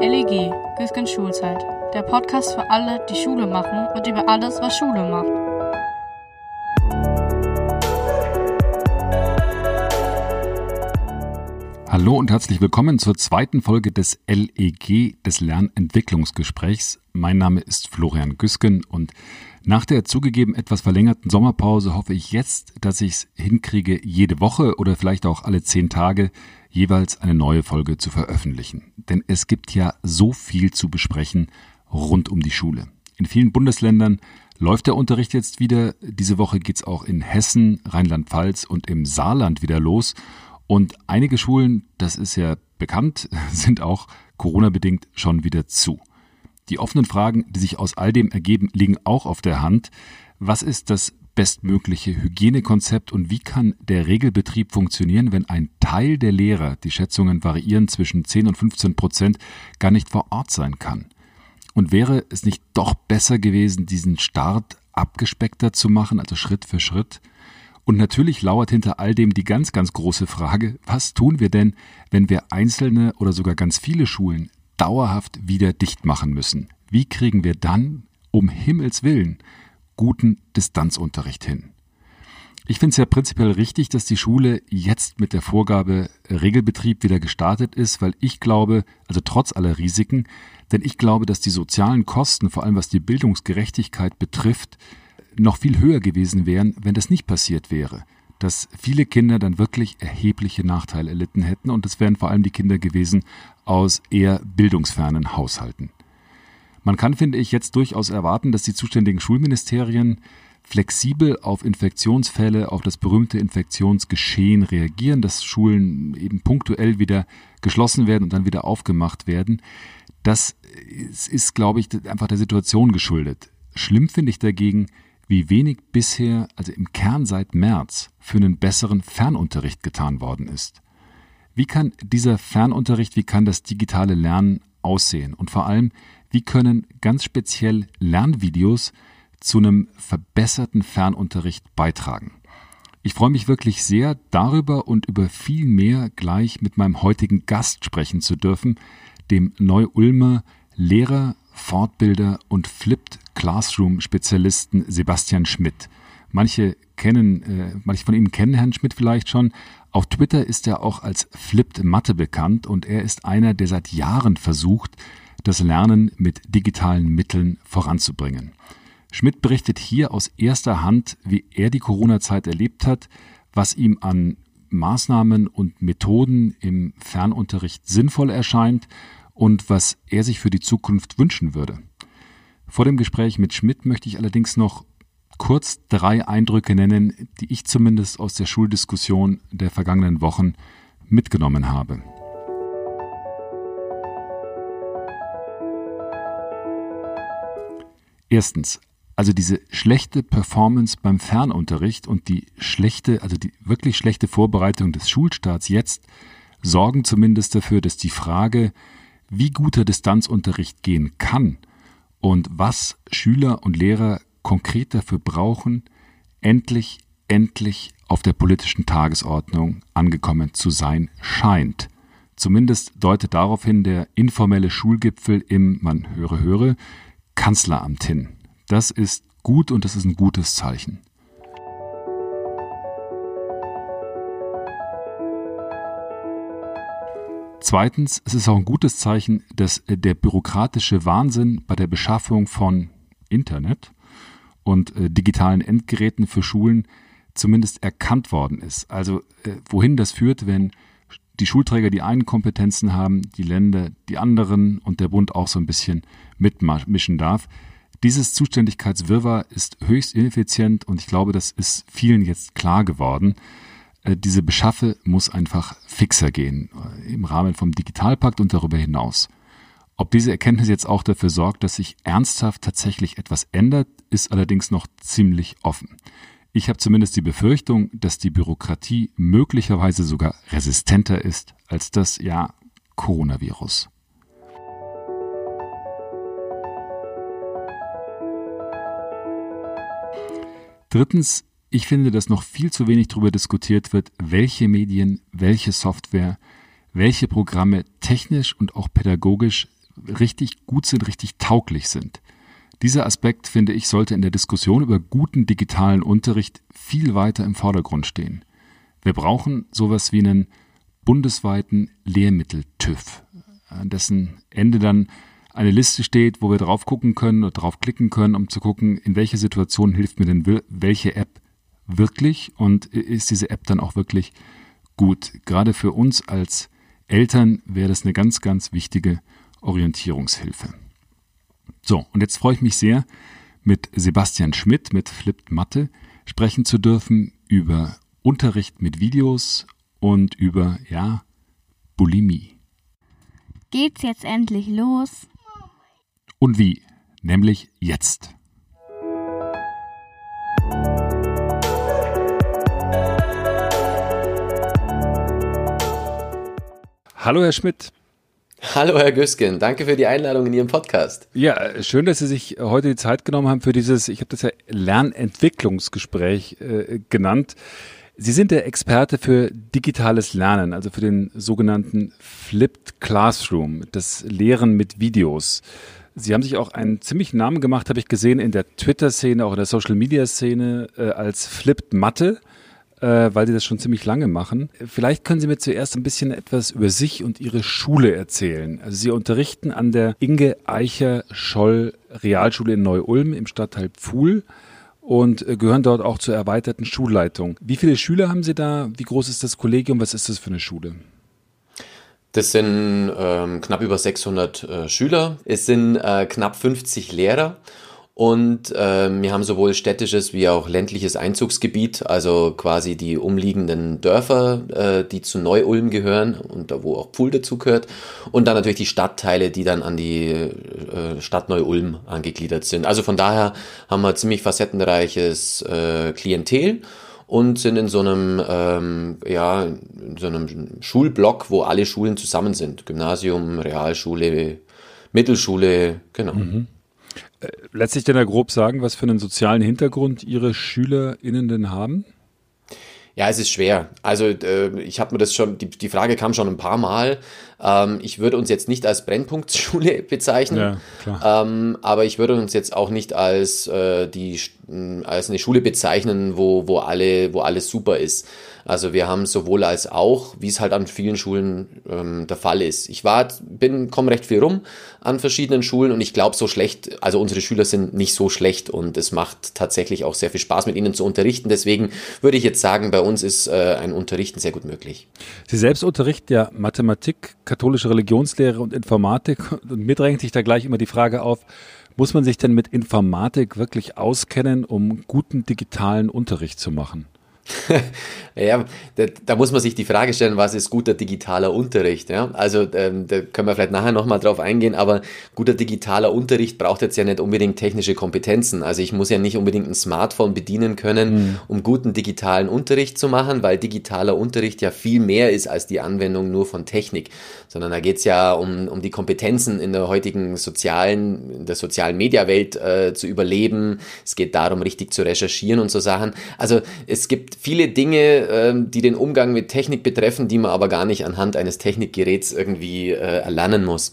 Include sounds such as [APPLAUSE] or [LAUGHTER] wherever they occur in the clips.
LEG, Güsken Schulzeit. Der Podcast für alle, die Schule machen und über alles, was Schule macht. Hallo und herzlich willkommen zur zweiten Folge des LEG, des Lernentwicklungsgesprächs. Mein Name ist Florian Güsken und nach der zugegeben etwas verlängerten Sommerpause hoffe ich jetzt, dass ich es hinkriege, jede Woche oder vielleicht auch alle zehn Tage jeweils eine neue Folge zu veröffentlichen. Denn es gibt ja so viel zu besprechen rund um die Schule. In vielen Bundesländern läuft der Unterricht jetzt wieder. Diese Woche geht's auch in Hessen, Rheinland-Pfalz und im Saarland wieder los. Und einige Schulen, das ist ja bekannt, [LAUGHS] sind auch Corona-bedingt schon wieder zu. Die offenen Fragen, die sich aus all dem ergeben, liegen auch auf der Hand. Was ist das bestmögliche Hygienekonzept und wie kann der Regelbetrieb funktionieren, wenn ein Teil der Lehrer, die Schätzungen variieren zwischen 10 und 15 Prozent, gar nicht vor Ort sein kann? Und wäre es nicht doch besser gewesen, diesen Start abgespeckter zu machen, also Schritt für Schritt? Und natürlich lauert hinter all dem die ganz, ganz große Frage, was tun wir denn, wenn wir einzelne oder sogar ganz viele Schulen dauerhaft wieder dicht machen müssen? Wie kriegen wir dann, um Himmels willen, guten Distanzunterricht hin? Ich finde es ja prinzipiell richtig, dass die Schule jetzt mit der Vorgabe Regelbetrieb wieder gestartet ist, weil ich glaube, also trotz aller Risiken, denn ich glaube, dass die sozialen Kosten, vor allem was die Bildungsgerechtigkeit betrifft, noch viel höher gewesen wären, wenn das nicht passiert wäre. Dass viele Kinder dann wirklich erhebliche Nachteile erlitten hätten und es wären vor allem die Kinder gewesen aus eher bildungsfernen Haushalten. Man kann, finde ich, jetzt durchaus erwarten, dass die zuständigen Schulministerien flexibel auf Infektionsfälle, auf das berühmte Infektionsgeschehen reagieren, dass Schulen eben punktuell wieder geschlossen werden und dann wieder aufgemacht werden. Das ist, glaube ich, einfach der Situation geschuldet. Schlimm finde ich dagegen, wie wenig bisher, also im Kern seit März, für einen besseren Fernunterricht getan worden ist. Wie kann dieser Fernunterricht, wie kann das digitale Lernen aussehen? Und vor allem, wie können ganz speziell Lernvideos zu einem verbesserten Fernunterricht beitragen? Ich freue mich wirklich sehr, darüber und über viel mehr gleich mit meinem heutigen Gast sprechen zu dürfen, dem Neu-Ulmer Lehrer, Fortbilder und Flipped Classroom-Spezialisten Sebastian Schmidt. Manche kennen, äh, manche von Ihnen kennen Herrn Schmidt vielleicht schon. Auf Twitter ist er auch als Flipped Mathe bekannt und er ist einer, der seit Jahren versucht, das Lernen mit digitalen Mitteln voranzubringen. Schmidt berichtet hier aus erster Hand, wie er die Corona-Zeit erlebt hat, was ihm an Maßnahmen und Methoden im Fernunterricht sinnvoll erscheint und was er sich für die Zukunft wünschen würde. Vor dem Gespräch mit Schmidt möchte ich allerdings noch kurz drei Eindrücke nennen, die ich zumindest aus der Schuldiskussion der vergangenen Wochen mitgenommen habe. Erstens, also diese schlechte Performance beim Fernunterricht und die schlechte, also die wirklich schlechte Vorbereitung des Schulstarts jetzt sorgen zumindest dafür, dass die Frage, wie guter Distanzunterricht gehen kann und was Schüler und Lehrer konkret dafür brauchen, endlich, endlich auf der politischen Tagesordnung angekommen zu sein scheint. Zumindest deutet daraufhin der informelle Schulgipfel im, man höre, höre, Kanzleramt hin. Das ist gut und das ist ein gutes Zeichen. Zweitens, es ist auch ein gutes Zeichen, dass der bürokratische Wahnsinn bei der Beschaffung von Internet und äh, digitalen Endgeräten für Schulen zumindest erkannt worden ist. Also äh, wohin das führt, wenn die Schulträger die einen Kompetenzen haben, die Länder die anderen und der Bund auch so ein bisschen mitmischen darf. Dieses Zuständigkeitswirrwarr ist höchst ineffizient und ich glaube, das ist vielen jetzt klar geworden. Äh, diese Beschaffe muss einfach fixer gehen äh, im Rahmen vom Digitalpakt und darüber hinaus. Ob diese Erkenntnis jetzt auch dafür sorgt, dass sich ernsthaft tatsächlich etwas ändert, ist allerdings noch ziemlich offen. Ich habe zumindest die Befürchtung, dass die Bürokratie möglicherweise sogar resistenter ist als das ja Coronavirus. Drittens, ich finde, dass noch viel zu wenig darüber diskutiert wird, welche Medien, welche Software, welche Programme technisch und auch pädagogisch richtig gut sind, richtig tauglich sind. Dieser Aspekt, finde ich, sollte in der Diskussion über guten digitalen Unterricht viel weiter im Vordergrund stehen. Wir brauchen sowas wie einen bundesweiten Lehrmittel-TÜV, an dessen Ende dann eine Liste steht, wo wir drauf gucken können oder drauf klicken können, um zu gucken, in welcher Situation hilft mir denn welche App wirklich und ist diese App dann auch wirklich gut. Gerade für uns als Eltern wäre das eine ganz, ganz wichtige Orientierungshilfe. So, und jetzt freue ich mich sehr, mit Sebastian Schmidt mit Flipped Mathe sprechen zu dürfen über Unterricht mit Videos und über, ja, Bulimie. Geht's jetzt endlich los? Und wie? Nämlich jetzt. Hallo, Herr Schmidt. Hallo, Herr Güsken. Danke für die Einladung in Ihrem Podcast. Ja, schön, dass Sie sich heute die Zeit genommen haben für dieses, ich habe das ja Lernentwicklungsgespräch äh, genannt. Sie sind der Experte für digitales Lernen, also für den sogenannten Flipped Classroom, das Lehren mit Videos. Sie haben sich auch einen ziemlichen Namen gemacht, habe ich gesehen, in der Twitter-Szene, auch in der Social-Media-Szene äh, als Flipped Mathe äh, weil Sie das schon ziemlich lange machen. Vielleicht können Sie mir zuerst ein bisschen etwas über sich und Ihre Schule erzählen. Also Sie unterrichten an der Inge Eicher Scholl Realschule in Neu-Ulm im Stadtteil Pfuhl und äh, gehören dort auch zur erweiterten Schulleitung. Wie viele Schüler haben Sie da? Wie groß ist das Kollegium? Was ist das für eine Schule? Das sind ähm, knapp über 600 äh, Schüler. Es sind äh, knapp 50 Lehrer und äh, wir haben sowohl städtisches wie auch ländliches Einzugsgebiet, also quasi die umliegenden Dörfer, äh, die zu Neu-Ulm gehören und da wo auch Pfuhl dazu gehört. Und dann natürlich die Stadtteile, die dann an die äh, Stadt Neu-Ulm angegliedert sind. Also von daher haben wir ziemlich facettenreiches äh, Klientel und sind in so einem ähm, ja in so einem Schulblock, wo alle Schulen zusammen sind. Gymnasium, Realschule, Mittelschule, genau. Mhm. Äh, lässt sich denn da grob sagen, was für einen sozialen Hintergrund Ihre SchülerInnen denn haben? Ja, es ist schwer. Also äh, ich habe mir das schon, die, die Frage kam schon ein paar Mal. Ähm, ich würde uns jetzt nicht als Brennpunktschule [LAUGHS] bezeichnen, ja, ähm, aber ich würde uns jetzt auch nicht als, äh, die, als eine Schule bezeichnen, wo, wo, alle, wo alles super ist. Also wir haben sowohl als auch, wie es halt an vielen Schulen ähm, der Fall ist. Ich war, bin, komme recht viel rum an verschiedenen Schulen und ich glaube so schlecht, also unsere Schüler sind nicht so schlecht und es macht tatsächlich auch sehr viel Spaß mit ihnen zu unterrichten. Deswegen würde ich jetzt sagen, bei uns ist äh, ein Unterrichten sehr gut möglich. Sie selbst unterrichten ja Mathematik, katholische Religionslehre und Informatik [LAUGHS] und mir drängt sich da gleich immer die Frage auf, muss man sich denn mit Informatik wirklich auskennen, um guten digitalen Unterricht zu machen? [LAUGHS] ja, da, da, muss man sich die Frage stellen, was ist guter digitaler Unterricht? Ja? Also ähm, da können wir vielleicht nachher nochmal drauf eingehen, aber guter digitaler Unterricht braucht jetzt ja nicht unbedingt technische Kompetenzen. Also ich muss ja nicht unbedingt ein Smartphone bedienen können, mhm. um guten digitalen Unterricht zu machen, weil digitaler Unterricht ja viel mehr ist als die Anwendung nur von Technik, sondern da geht es ja um, um die Kompetenzen in der heutigen sozialen, in der sozialen Mediawelt äh, zu überleben. Es geht darum, richtig zu recherchieren und so Sachen. Also es gibt viele Dinge, ähm, die den Umgang mit Technik betreffen, die man aber gar nicht anhand eines Technikgeräts irgendwie äh, erlernen muss.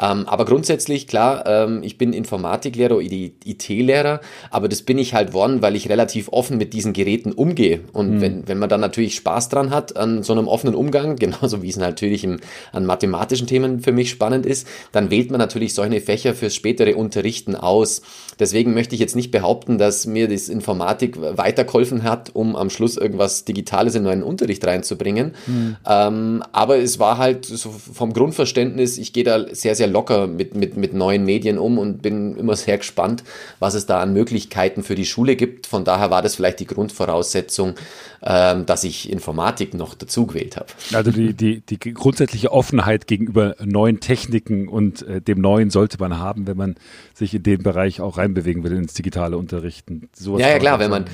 Ähm, aber grundsätzlich, klar, ähm, ich bin Informatiklehrer oder IT-Lehrer, aber das bin ich halt worden, weil ich relativ offen mit diesen Geräten umgehe. Und mhm. wenn, wenn man dann natürlich Spaß dran hat an so einem offenen Umgang, [LAUGHS] genauso wie es natürlich im, an mathematischen Themen für mich spannend ist, dann wählt man natürlich solche Fächer fürs spätere Unterrichten aus. Deswegen möchte ich jetzt nicht behaupten, dass mir das Informatik weitergeholfen hat, um am Schluss Schluss irgendwas Digitales in meinen Unterricht reinzubringen. Mhm. Ähm, aber es war halt so vom Grundverständnis, ich gehe da sehr, sehr locker mit, mit, mit neuen Medien um und bin immer sehr gespannt, was es da an Möglichkeiten für die Schule gibt. Von daher war das vielleicht die Grundvoraussetzung, ähm, dass ich Informatik noch dazu gewählt habe. Also die, die, die grundsätzliche Offenheit gegenüber neuen Techniken und äh, dem Neuen sollte man haben, wenn man sich in den Bereich auch reinbewegen will, ins digitale Unterrichten. Sowas ja, ja klar, wenn man,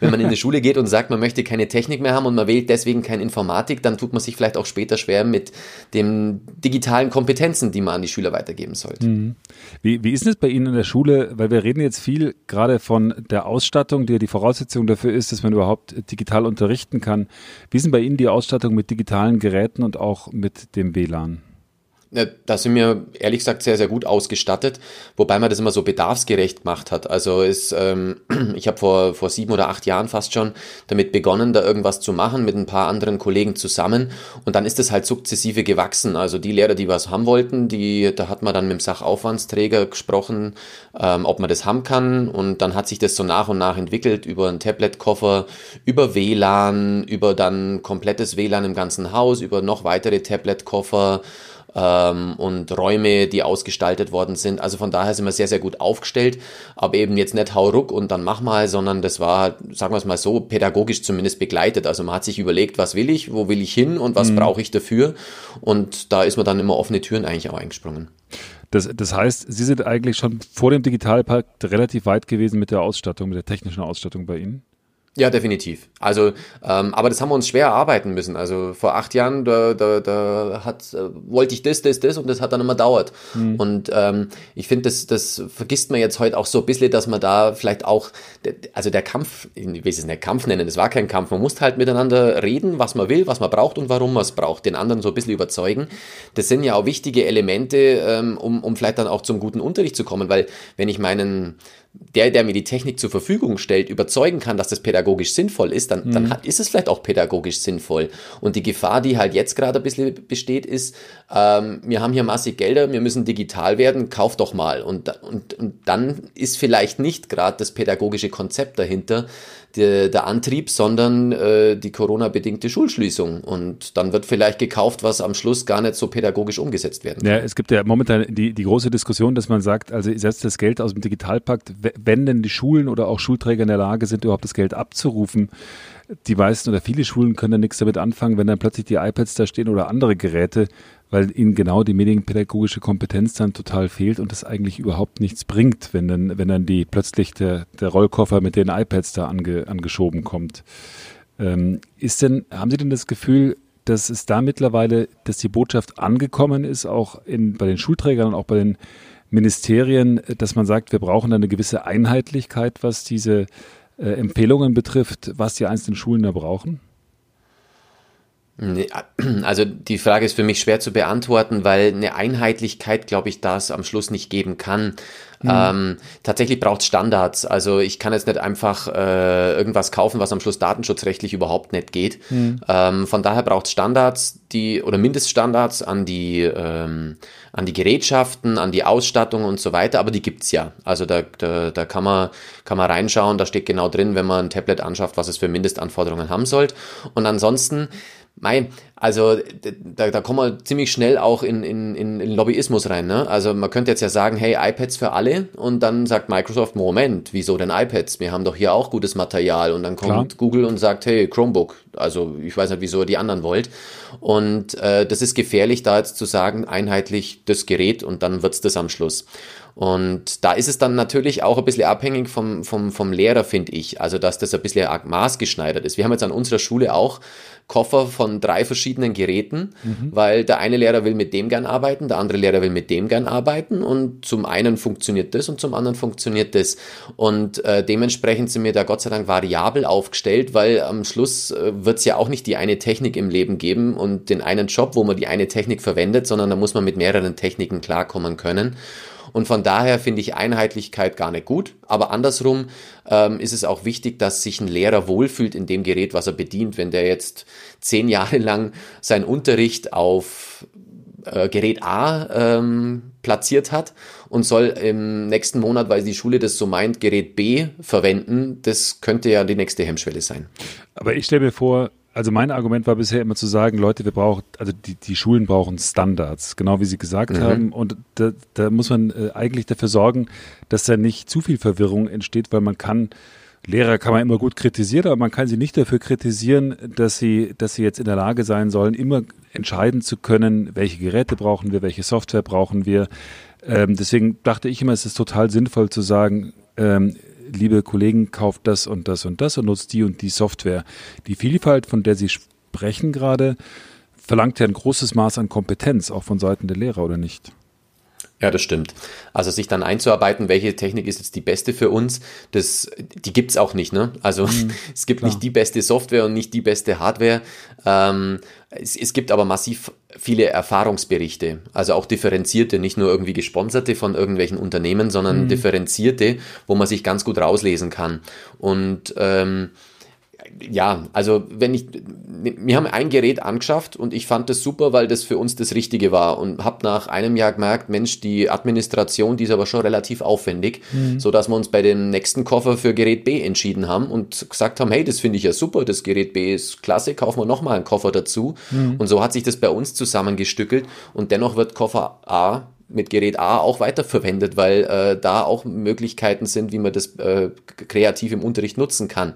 wenn man in die Schule geht und sagt, man möchte keine Technik mehr haben und man wählt deswegen keine Informatik, dann tut man sich vielleicht auch später schwer mit den digitalen Kompetenzen, die man an die Schüler weitergeben sollte. Mhm. Wie, wie ist es bei Ihnen in der Schule? Weil wir reden jetzt viel gerade von der Ausstattung, die ja die Voraussetzung dafür ist, dass man überhaupt digital unterrichten kann. Wie ist denn bei Ihnen die Ausstattung mit digitalen Geräten und auch mit dem WLAN? Da sind wir ehrlich gesagt sehr, sehr gut ausgestattet, wobei man das immer so bedarfsgerecht gemacht hat. Also ist, ähm, [CLEARS THROAT] ich habe vor, vor sieben oder acht Jahren fast schon damit begonnen, da irgendwas zu machen mit ein paar anderen Kollegen zusammen. Und dann ist es halt sukzessive gewachsen. Also die Lehrer, die was haben wollten, die, da hat man dann mit dem Sachaufwandsträger gesprochen, ähm, ob man das haben kann. Und dann hat sich das so nach und nach entwickelt über einen Tablet-Koffer, über WLAN, über dann komplettes WLAN im ganzen Haus, über noch weitere Tablet-Koffer ähm, und Räume, die ausgestaltet worden sind. Also von daher sind wir sehr, sehr gut aufgestellt, aber eben jetzt nicht hau ruck und dann mach mal, sondern das war, sagen wir es mal so, pädagogisch zumindest begleitet. Also man hat sich überlegt, was will ich, wo will ich hin und was mhm. brauche ich dafür und da ist man dann immer offene Türen eigentlich auch eingesprungen. Das, das heißt, Sie sind eigentlich schon vor dem Digitalpakt relativ weit gewesen mit der Ausstattung, mit der technischen Ausstattung bei Ihnen? Ja, definitiv. Also, ähm, aber das haben wir uns schwer erarbeiten müssen. Also vor acht Jahren, da, da, da hat, äh, wollte ich das, das, das und das hat dann immer dauert. Mhm. Und ähm, ich finde, das, das vergisst man jetzt heute auch so ein bisschen, dass man da vielleicht auch, also der Kampf, ich will es nicht Kampf nennen, es war kein Kampf, man muss halt miteinander reden, was man will, was man braucht und warum man es braucht, den anderen so ein bisschen überzeugen. Das sind ja auch wichtige Elemente, ähm, um, um vielleicht dann auch zum guten Unterricht zu kommen, weil wenn ich meinen der, der mir die Technik zur Verfügung stellt, überzeugen kann, dass das pädagogisch sinnvoll ist, dann, mhm. dann hat, ist es vielleicht auch pädagogisch sinnvoll. Und die Gefahr, die halt jetzt gerade ein bisschen besteht, ist, ähm, wir haben hier massig Gelder, wir müssen digital werden, kauf doch mal. Und, und, und dann ist vielleicht nicht gerade das pädagogische Konzept dahinter, der, der Antrieb, sondern äh, die Corona-bedingte Schulschließung. Und dann wird vielleicht gekauft, was am Schluss gar nicht so pädagogisch umgesetzt werden kann. Ja, es gibt ja momentan die, die große Diskussion, dass man sagt, also setzt das Geld aus dem Digitalpakt, wenn denn die Schulen oder auch Schulträger in der Lage sind, überhaupt das Geld abzurufen. Die meisten oder viele Schulen können dann nichts damit anfangen, wenn dann plötzlich die iPads da stehen oder andere Geräte, weil ihnen genau die medienpädagogische Kompetenz dann total fehlt und das eigentlich überhaupt nichts bringt, wenn dann, wenn dann die plötzlich der, der Rollkoffer mit den iPads da ange, angeschoben kommt. Ähm, ist denn, haben Sie denn das Gefühl, dass es da mittlerweile, dass die Botschaft angekommen ist, auch in, bei den Schulträgern und auch bei den Ministerien, dass man sagt, wir brauchen eine gewisse Einheitlichkeit, was diese äh, Empfehlungen betrifft, was die einzelnen Schulen da brauchen? Also die Frage ist für mich schwer zu beantworten, weil eine Einheitlichkeit, glaube ich, das am Schluss nicht geben kann. Mhm. Ähm, tatsächlich braucht es Standards. Also ich kann jetzt nicht einfach äh, irgendwas kaufen, was am Schluss datenschutzrechtlich überhaupt nicht geht. Mhm. Ähm, von daher braucht es Standards, die oder Mindeststandards an die ähm, an die Gerätschaften, an die Ausstattung und so weiter. Aber die gibt's ja. Also da, da, da kann man kann man reinschauen. Da steht genau drin, wenn man ein Tablet anschafft, was es für Mindestanforderungen haben sollte. Und ansonsten Mei, also da, da kommen wir ziemlich schnell auch in, in, in Lobbyismus rein. Ne? Also man könnte jetzt ja sagen, hey, iPads für alle und dann sagt Microsoft, Moment, wieso denn iPads? Wir haben doch hier auch gutes Material und dann kommt Klar. Google und sagt, hey, Chromebook. Also ich weiß nicht, wieso ihr die anderen wollt. Und äh, das ist gefährlich, da jetzt zu sagen, einheitlich das Gerät und dann wird's das am Schluss. Und da ist es dann natürlich auch ein bisschen abhängig vom, vom, vom Lehrer, finde ich. Also, dass das ein bisschen maßgeschneidert ist. Wir haben jetzt an unserer Schule auch Koffer von drei verschiedenen Geräten, mhm. weil der eine Lehrer will mit dem gern arbeiten, der andere Lehrer will mit dem gern arbeiten und zum einen funktioniert das und zum anderen funktioniert das. Und äh, dementsprechend sind wir da Gott sei Dank variabel aufgestellt, weil am Schluss äh, wird es ja auch nicht die eine Technik im Leben geben und den einen Job, wo man die eine Technik verwendet, sondern da muss man mit mehreren Techniken klarkommen können. Und von daher finde ich Einheitlichkeit gar nicht gut. Aber andersrum ähm, ist es auch wichtig, dass sich ein Lehrer wohlfühlt in dem Gerät, was er bedient. Wenn der jetzt zehn Jahre lang seinen Unterricht auf äh, Gerät A ähm, platziert hat und soll im nächsten Monat, weil die Schule das so meint, Gerät B verwenden, das könnte ja die nächste Hemmschwelle sein. Aber ich stelle mir vor, also mein Argument war bisher immer zu sagen, Leute, wir brauchen, also die, die Schulen brauchen Standards, genau wie Sie gesagt mhm. haben. Und da, da muss man äh, eigentlich dafür sorgen, dass da nicht zu viel Verwirrung entsteht, weil man kann, Lehrer kann man immer gut kritisieren, aber man kann sie nicht dafür kritisieren, dass sie, dass sie jetzt in der Lage sein sollen, immer entscheiden zu können, welche Geräte brauchen wir, welche Software brauchen wir. Ähm, deswegen dachte ich immer, es ist total sinnvoll zu sagen, ähm, liebe Kollegen, kauft das und das und das und nutzt die und die Software. Die Vielfalt, von der Sie sprechen gerade, verlangt ja ein großes Maß an Kompetenz, auch von Seiten der Lehrer, oder nicht? Ja, das stimmt. Also sich dann einzuarbeiten, welche Technik ist jetzt die beste für uns, das, die gibt's auch nicht. Ne? Also mhm, [LAUGHS] es gibt klar. nicht die beste Software und nicht die beste Hardware. Ähm, es, es gibt aber massiv viele Erfahrungsberichte, also auch differenzierte, nicht nur irgendwie gesponserte von irgendwelchen Unternehmen, sondern mhm. differenzierte, wo man sich ganz gut rauslesen kann. Und ähm, ja, also wenn ich, wir haben ein Gerät angeschafft und ich fand das super, weil das für uns das Richtige war und habe nach einem Jahr gemerkt, Mensch, die Administration, die ist aber schon relativ aufwendig, mhm. so dass wir uns bei dem nächsten Koffer für Gerät B entschieden haben und gesagt haben, hey, das finde ich ja super, das Gerät B ist klasse, kaufen wir nochmal einen Koffer dazu mhm. und so hat sich das bei uns zusammengestückelt und dennoch wird Koffer A mit Gerät A auch weiterverwendet, weil äh, da auch Möglichkeiten sind, wie man das äh, kreativ im Unterricht nutzen kann.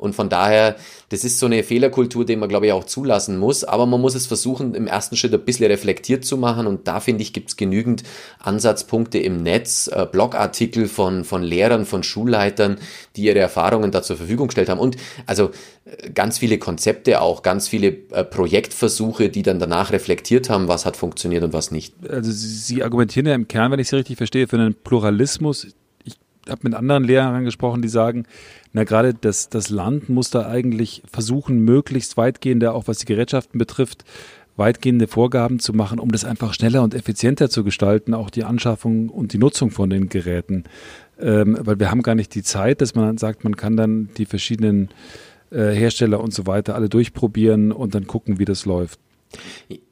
Und von daher, das ist so eine Fehlerkultur, die man, glaube ich, auch zulassen muss. Aber man muss es versuchen, im ersten Schritt ein bisschen reflektiert zu machen. Und da, finde ich, gibt es genügend Ansatzpunkte im Netz, äh, Blogartikel von, von Lehrern, von Schulleitern, die ihre Erfahrungen da zur Verfügung gestellt haben. Und also äh, ganz viele Konzepte auch, ganz viele äh, Projektversuche, die dann danach reflektiert haben, was hat funktioniert und was nicht. Also Sie argumentieren ja im Kern, wenn ich Sie richtig verstehe, für einen Pluralismus. Ich habe mit anderen Lehrern gesprochen, die sagen, na, gerade das, das Land muss da eigentlich versuchen, möglichst weitgehende, auch was die Gerätschaften betrifft, weitgehende Vorgaben zu machen, um das einfach schneller und effizienter zu gestalten, auch die Anschaffung und die Nutzung von den Geräten. Ähm, weil wir haben gar nicht die Zeit, dass man sagt, man kann dann die verschiedenen äh, Hersteller und so weiter alle durchprobieren und dann gucken, wie das läuft.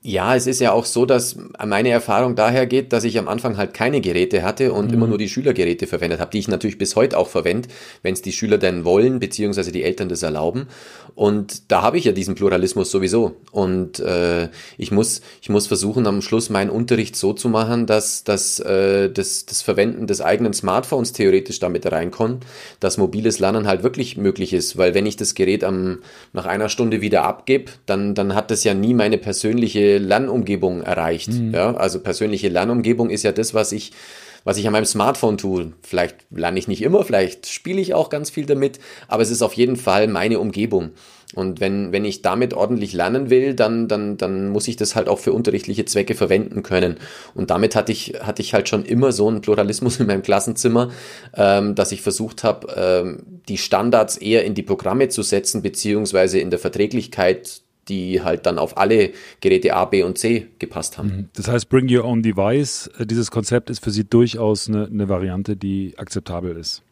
Ja, es ist ja auch so, dass meine Erfahrung daher geht, dass ich am Anfang halt keine Geräte hatte und mhm. immer nur die Schülergeräte verwendet habe, die ich natürlich bis heute auch verwende, wenn es die Schüler denn wollen, beziehungsweise die Eltern das erlauben. Und da habe ich ja diesen Pluralismus sowieso. Und äh, ich, muss, ich muss versuchen, am Schluss meinen Unterricht so zu machen, dass, dass äh, das, das Verwenden des eigenen Smartphones theoretisch damit reinkommt, dass mobiles Lernen halt wirklich möglich ist. Weil wenn ich das Gerät am, nach einer Stunde wieder abgebe, dann, dann hat das ja nie meine persönliche Lernumgebung erreicht. Mhm. Ja, also persönliche Lernumgebung ist ja das, was ich was ich an meinem Smartphone tue. Vielleicht lerne ich nicht immer, vielleicht spiele ich auch ganz viel damit, aber es ist auf jeden Fall meine Umgebung. Und wenn, wenn ich damit ordentlich lernen will, dann, dann, dann muss ich das halt auch für unterrichtliche Zwecke verwenden können. Und damit hatte ich, hatte ich halt schon immer so einen Pluralismus [LAUGHS] in meinem Klassenzimmer, ähm, dass ich versucht habe, ähm, die Standards eher in die Programme zu setzen, beziehungsweise in der Verträglichkeit die halt dann auf alle Geräte A, B und C gepasst haben. Mhm. Das heißt, Bring Your Own Device, äh, dieses Konzept ist für Sie durchaus eine, eine Variante, die akzeptabel ist.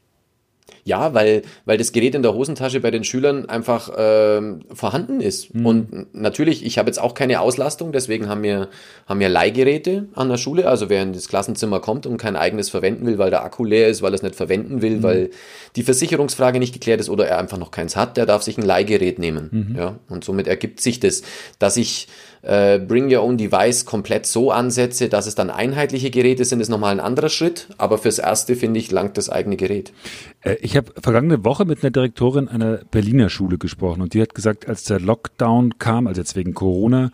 Ja, weil, weil das Gerät in der Hosentasche bei den Schülern einfach ähm, vorhanden ist. Mhm. Und natürlich, ich habe jetzt auch keine Auslastung, deswegen haben wir, haben wir Leihgeräte an der Schule. Also wer in das Klassenzimmer kommt und kein eigenes verwenden will, weil der Akku leer ist, weil er es nicht verwenden will, mhm. weil die Versicherungsfrage nicht geklärt ist oder er einfach noch keins hat, der darf sich ein Leihgerät nehmen. Mhm. Ja, und somit ergibt sich das, dass ich äh, Bring Your Own Device komplett so ansetze, dass es dann einheitliche Geräte sind, ist nochmal ein anderer Schritt. Aber fürs Erste, finde ich, langt das eigene Gerät. Äh, ich habe vergangene Woche mit einer Direktorin einer Berliner Schule gesprochen und die hat gesagt, als der Lockdown kam, also jetzt wegen Corona,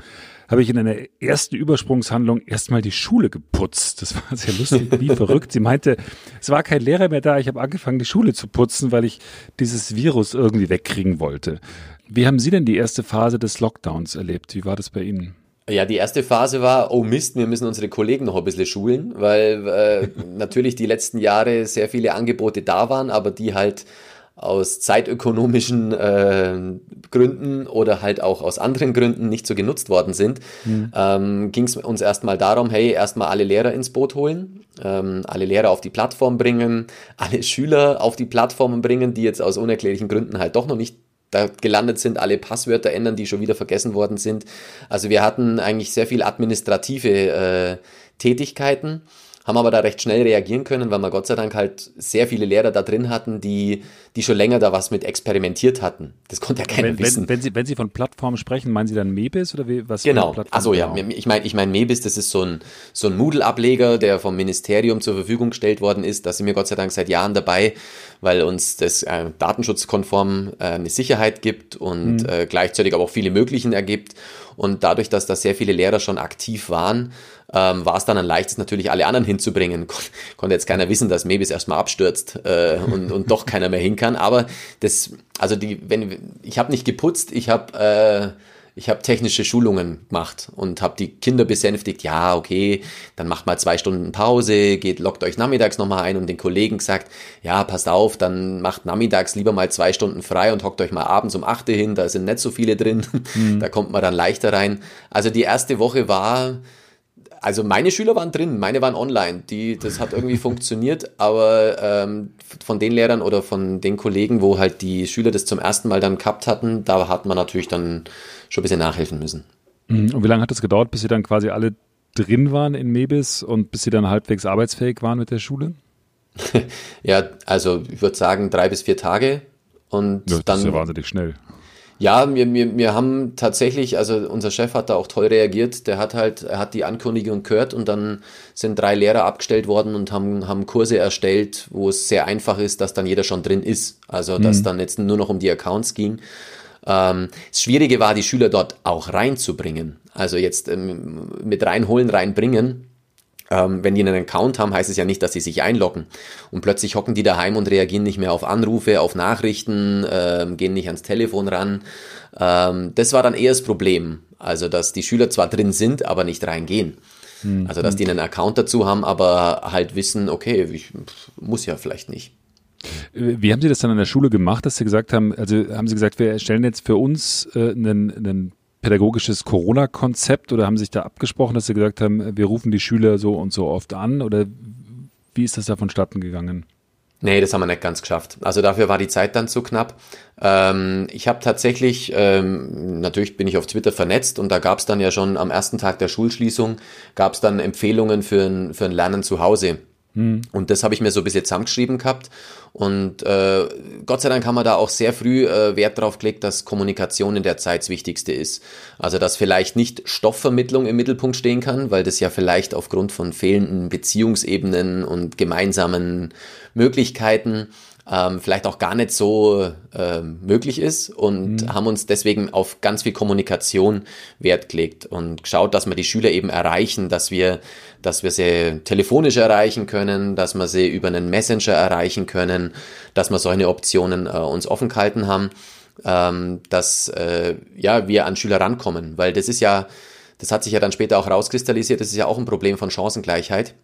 habe ich in einer ersten Übersprungshandlung erstmal die Schule geputzt. Das war sehr lustig, wie [LAUGHS] verrückt. Sie meinte, es war kein Lehrer mehr da. Ich habe angefangen, die Schule zu putzen, weil ich dieses Virus irgendwie wegkriegen wollte. Wie haben Sie denn die erste Phase des Lockdowns erlebt? Wie war das bei Ihnen? Ja, die erste Phase war, oh Mist, wir müssen unsere Kollegen noch ein bisschen schulen, weil äh, [LAUGHS] natürlich die letzten Jahre sehr viele Angebote da waren, aber die halt aus zeitökonomischen äh, Gründen oder halt auch aus anderen Gründen nicht so genutzt worden sind, mhm. ähm, ging es uns erstmal darum, hey, erstmal alle Lehrer ins Boot holen, ähm, alle Lehrer auf die Plattform bringen, alle Schüler auf die Plattformen bringen, die jetzt aus unerklärlichen Gründen halt doch noch nicht da gelandet sind, alle Passwörter ändern, die schon wieder vergessen worden sind. Also wir hatten eigentlich sehr viel administrative äh, Tätigkeiten haben aber da recht schnell reagieren können, weil wir Gott sei Dank halt sehr viele Lehrer da drin hatten, die, die schon länger da was mit experimentiert hatten. Das konnte ja keiner wenn, wissen. Wenn, wenn, Sie, wenn Sie von Plattformen sprechen, meinen Sie dann Mebis oder wie, was? Genau. Also ja, ich meine, ich meine Mebis, das ist so ein, so ein Moodle-Ableger, der vom Ministerium zur Verfügung gestellt worden ist. Da sind wir Gott sei Dank seit Jahren dabei, weil uns das äh, datenschutzkonform äh, eine Sicherheit gibt und mhm. äh, gleichzeitig aber auch viele Möglichen ergibt. Und dadurch, dass da sehr viele Lehrer schon aktiv waren, ähm, war es dann ein leichtes, natürlich alle anderen hinzubringen. [LAUGHS] Kon konnte jetzt keiner wissen, dass Mebis erstmal abstürzt äh, und, und doch keiner mehr hin kann. Aber das, also die, wenn ich habe nicht geputzt, ich habe äh, ich habe technische Schulungen gemacht und habe die Kinder besänftigt, ja, okay, dann macht mal zwei Stunden Pause, geht, lockt euch nachmittags nochmal ein und den Kollegen gesagt, ja, passt auf, dann macht nachmittags lieber mal zwei Stunden frei und hockt euch mal abends um achte hin, da sind nicht so viele drin, mhm. da kommt man dann leichter rein. Also die erste Woche war, also meine Schüler waren drin, meine waren online. Die, das hat irgendwie [LAUGHS] funktioniert, aber ähm, von den Lehrern oder von den Kollegen, wo halt die Schüler das zum ersten Mal dann gehabt hatten, da hat man natürlich dann schon ein bisschen nachhelfen müssen. Mhm. Und wie lange hat es gedauert, bis Sie dann quasi alle drin waren in Mebis und bis Sie dann halbwegs arbeitsfähig waren mit der Schule? [LAUGHS] ja, also ich würde sagen drei bis vier Tage. Und ja, das dann, ist ja wahnsinnig schnell. Ja, wir, wir, wir haben tatsächlich, also unser Chef hat da auch toll reagiert. Der hat halt, er hat die Ankündigung gehört und dann sind drei Lehrer abgestellt worden und haben, haben Kurse erstellt, wo es sehr einfach ist, dass dann jeder schon drin ist. Also, dass mhm. dann jetzt nur noch um die Accounts ging. Ähm, das Schwierige war, die Schüler dort auch reinzubringen. Also jetzt ähm, mit reinholen, reinbringen. Ähm, wenn die einen Account haben, heißt es ja nicht, dass sie sich einloggen. Und plötzlich hocken die daheim und reagieren nicht mehr auf Anrufe, auf Nachrichten, ähm, gehen nicht ans Telefon ran. Ähm, das war dann eher das Problem. Also, dass die Schüler zwar drin sind, aber nicht reingehen. Hm. Also, dass die einen Account dazu haben, aber halt wissen, okay, ich muss ja vielleicht nicht. Wie haben Sie das dann an der Schule gemacht, dass Sie gesagt haben, also haben Sie gesagt, wir erstellen jetzt für uns äh, einen, einen pädagogisches Corona-Konzept oder haben sich da abgesprochen, dass Sie gesagt haben, wir rufen die Schüler so und so oft an oder wie ist das da vonstatten gegangen? Nee, das haben wir nicht ganz geschafft. Also dafür war die Zeit dann zu knapp. Ähm, ich habe tatsächlich, ähm, natürlich bin ich auf Twitter vernetzt und da gab es dann ja schon am ersten Tag der Schulschließung, gab es dann Empfehlungen für ein, für ein Lernen zu Hause. Mhm. Und das habe ich mir so ein bisschen zusammengeschrieben gehabt. Und äh, Gott sei Dank haben wir da auch sehr früh äh, Wert drauf gelegt, dass Kommunikation in der Zeit das Wichtigste ist. Also dass vielleicht nicht Stoffvermittlung im Mittelpunkt stehen kann, weil das ja vielleicht aufgrund von fehlenden Beziehungsebenen und gemeinsamen Möglichkeiten ähm, vielleicht auch gar nicht so äh, möglich ist und mhm. haben uns deswegen auf ganz viel Kommunikation Wert gelegt und geschaut, dass wir die Schüler eben erreichen, dass wir, dass wir sie telefonisch erreichen können, dass wir sie über einen Messenger erreichen können, dass wir solche Optionen äh, uns offen gehalten haben, ähm, dass äh, ja wir an Schüler rankommen, weil das ist ja, das hat sich ja dann später auch rauskristallisiert, das ist ja auch ein Problem von Chancengleichheit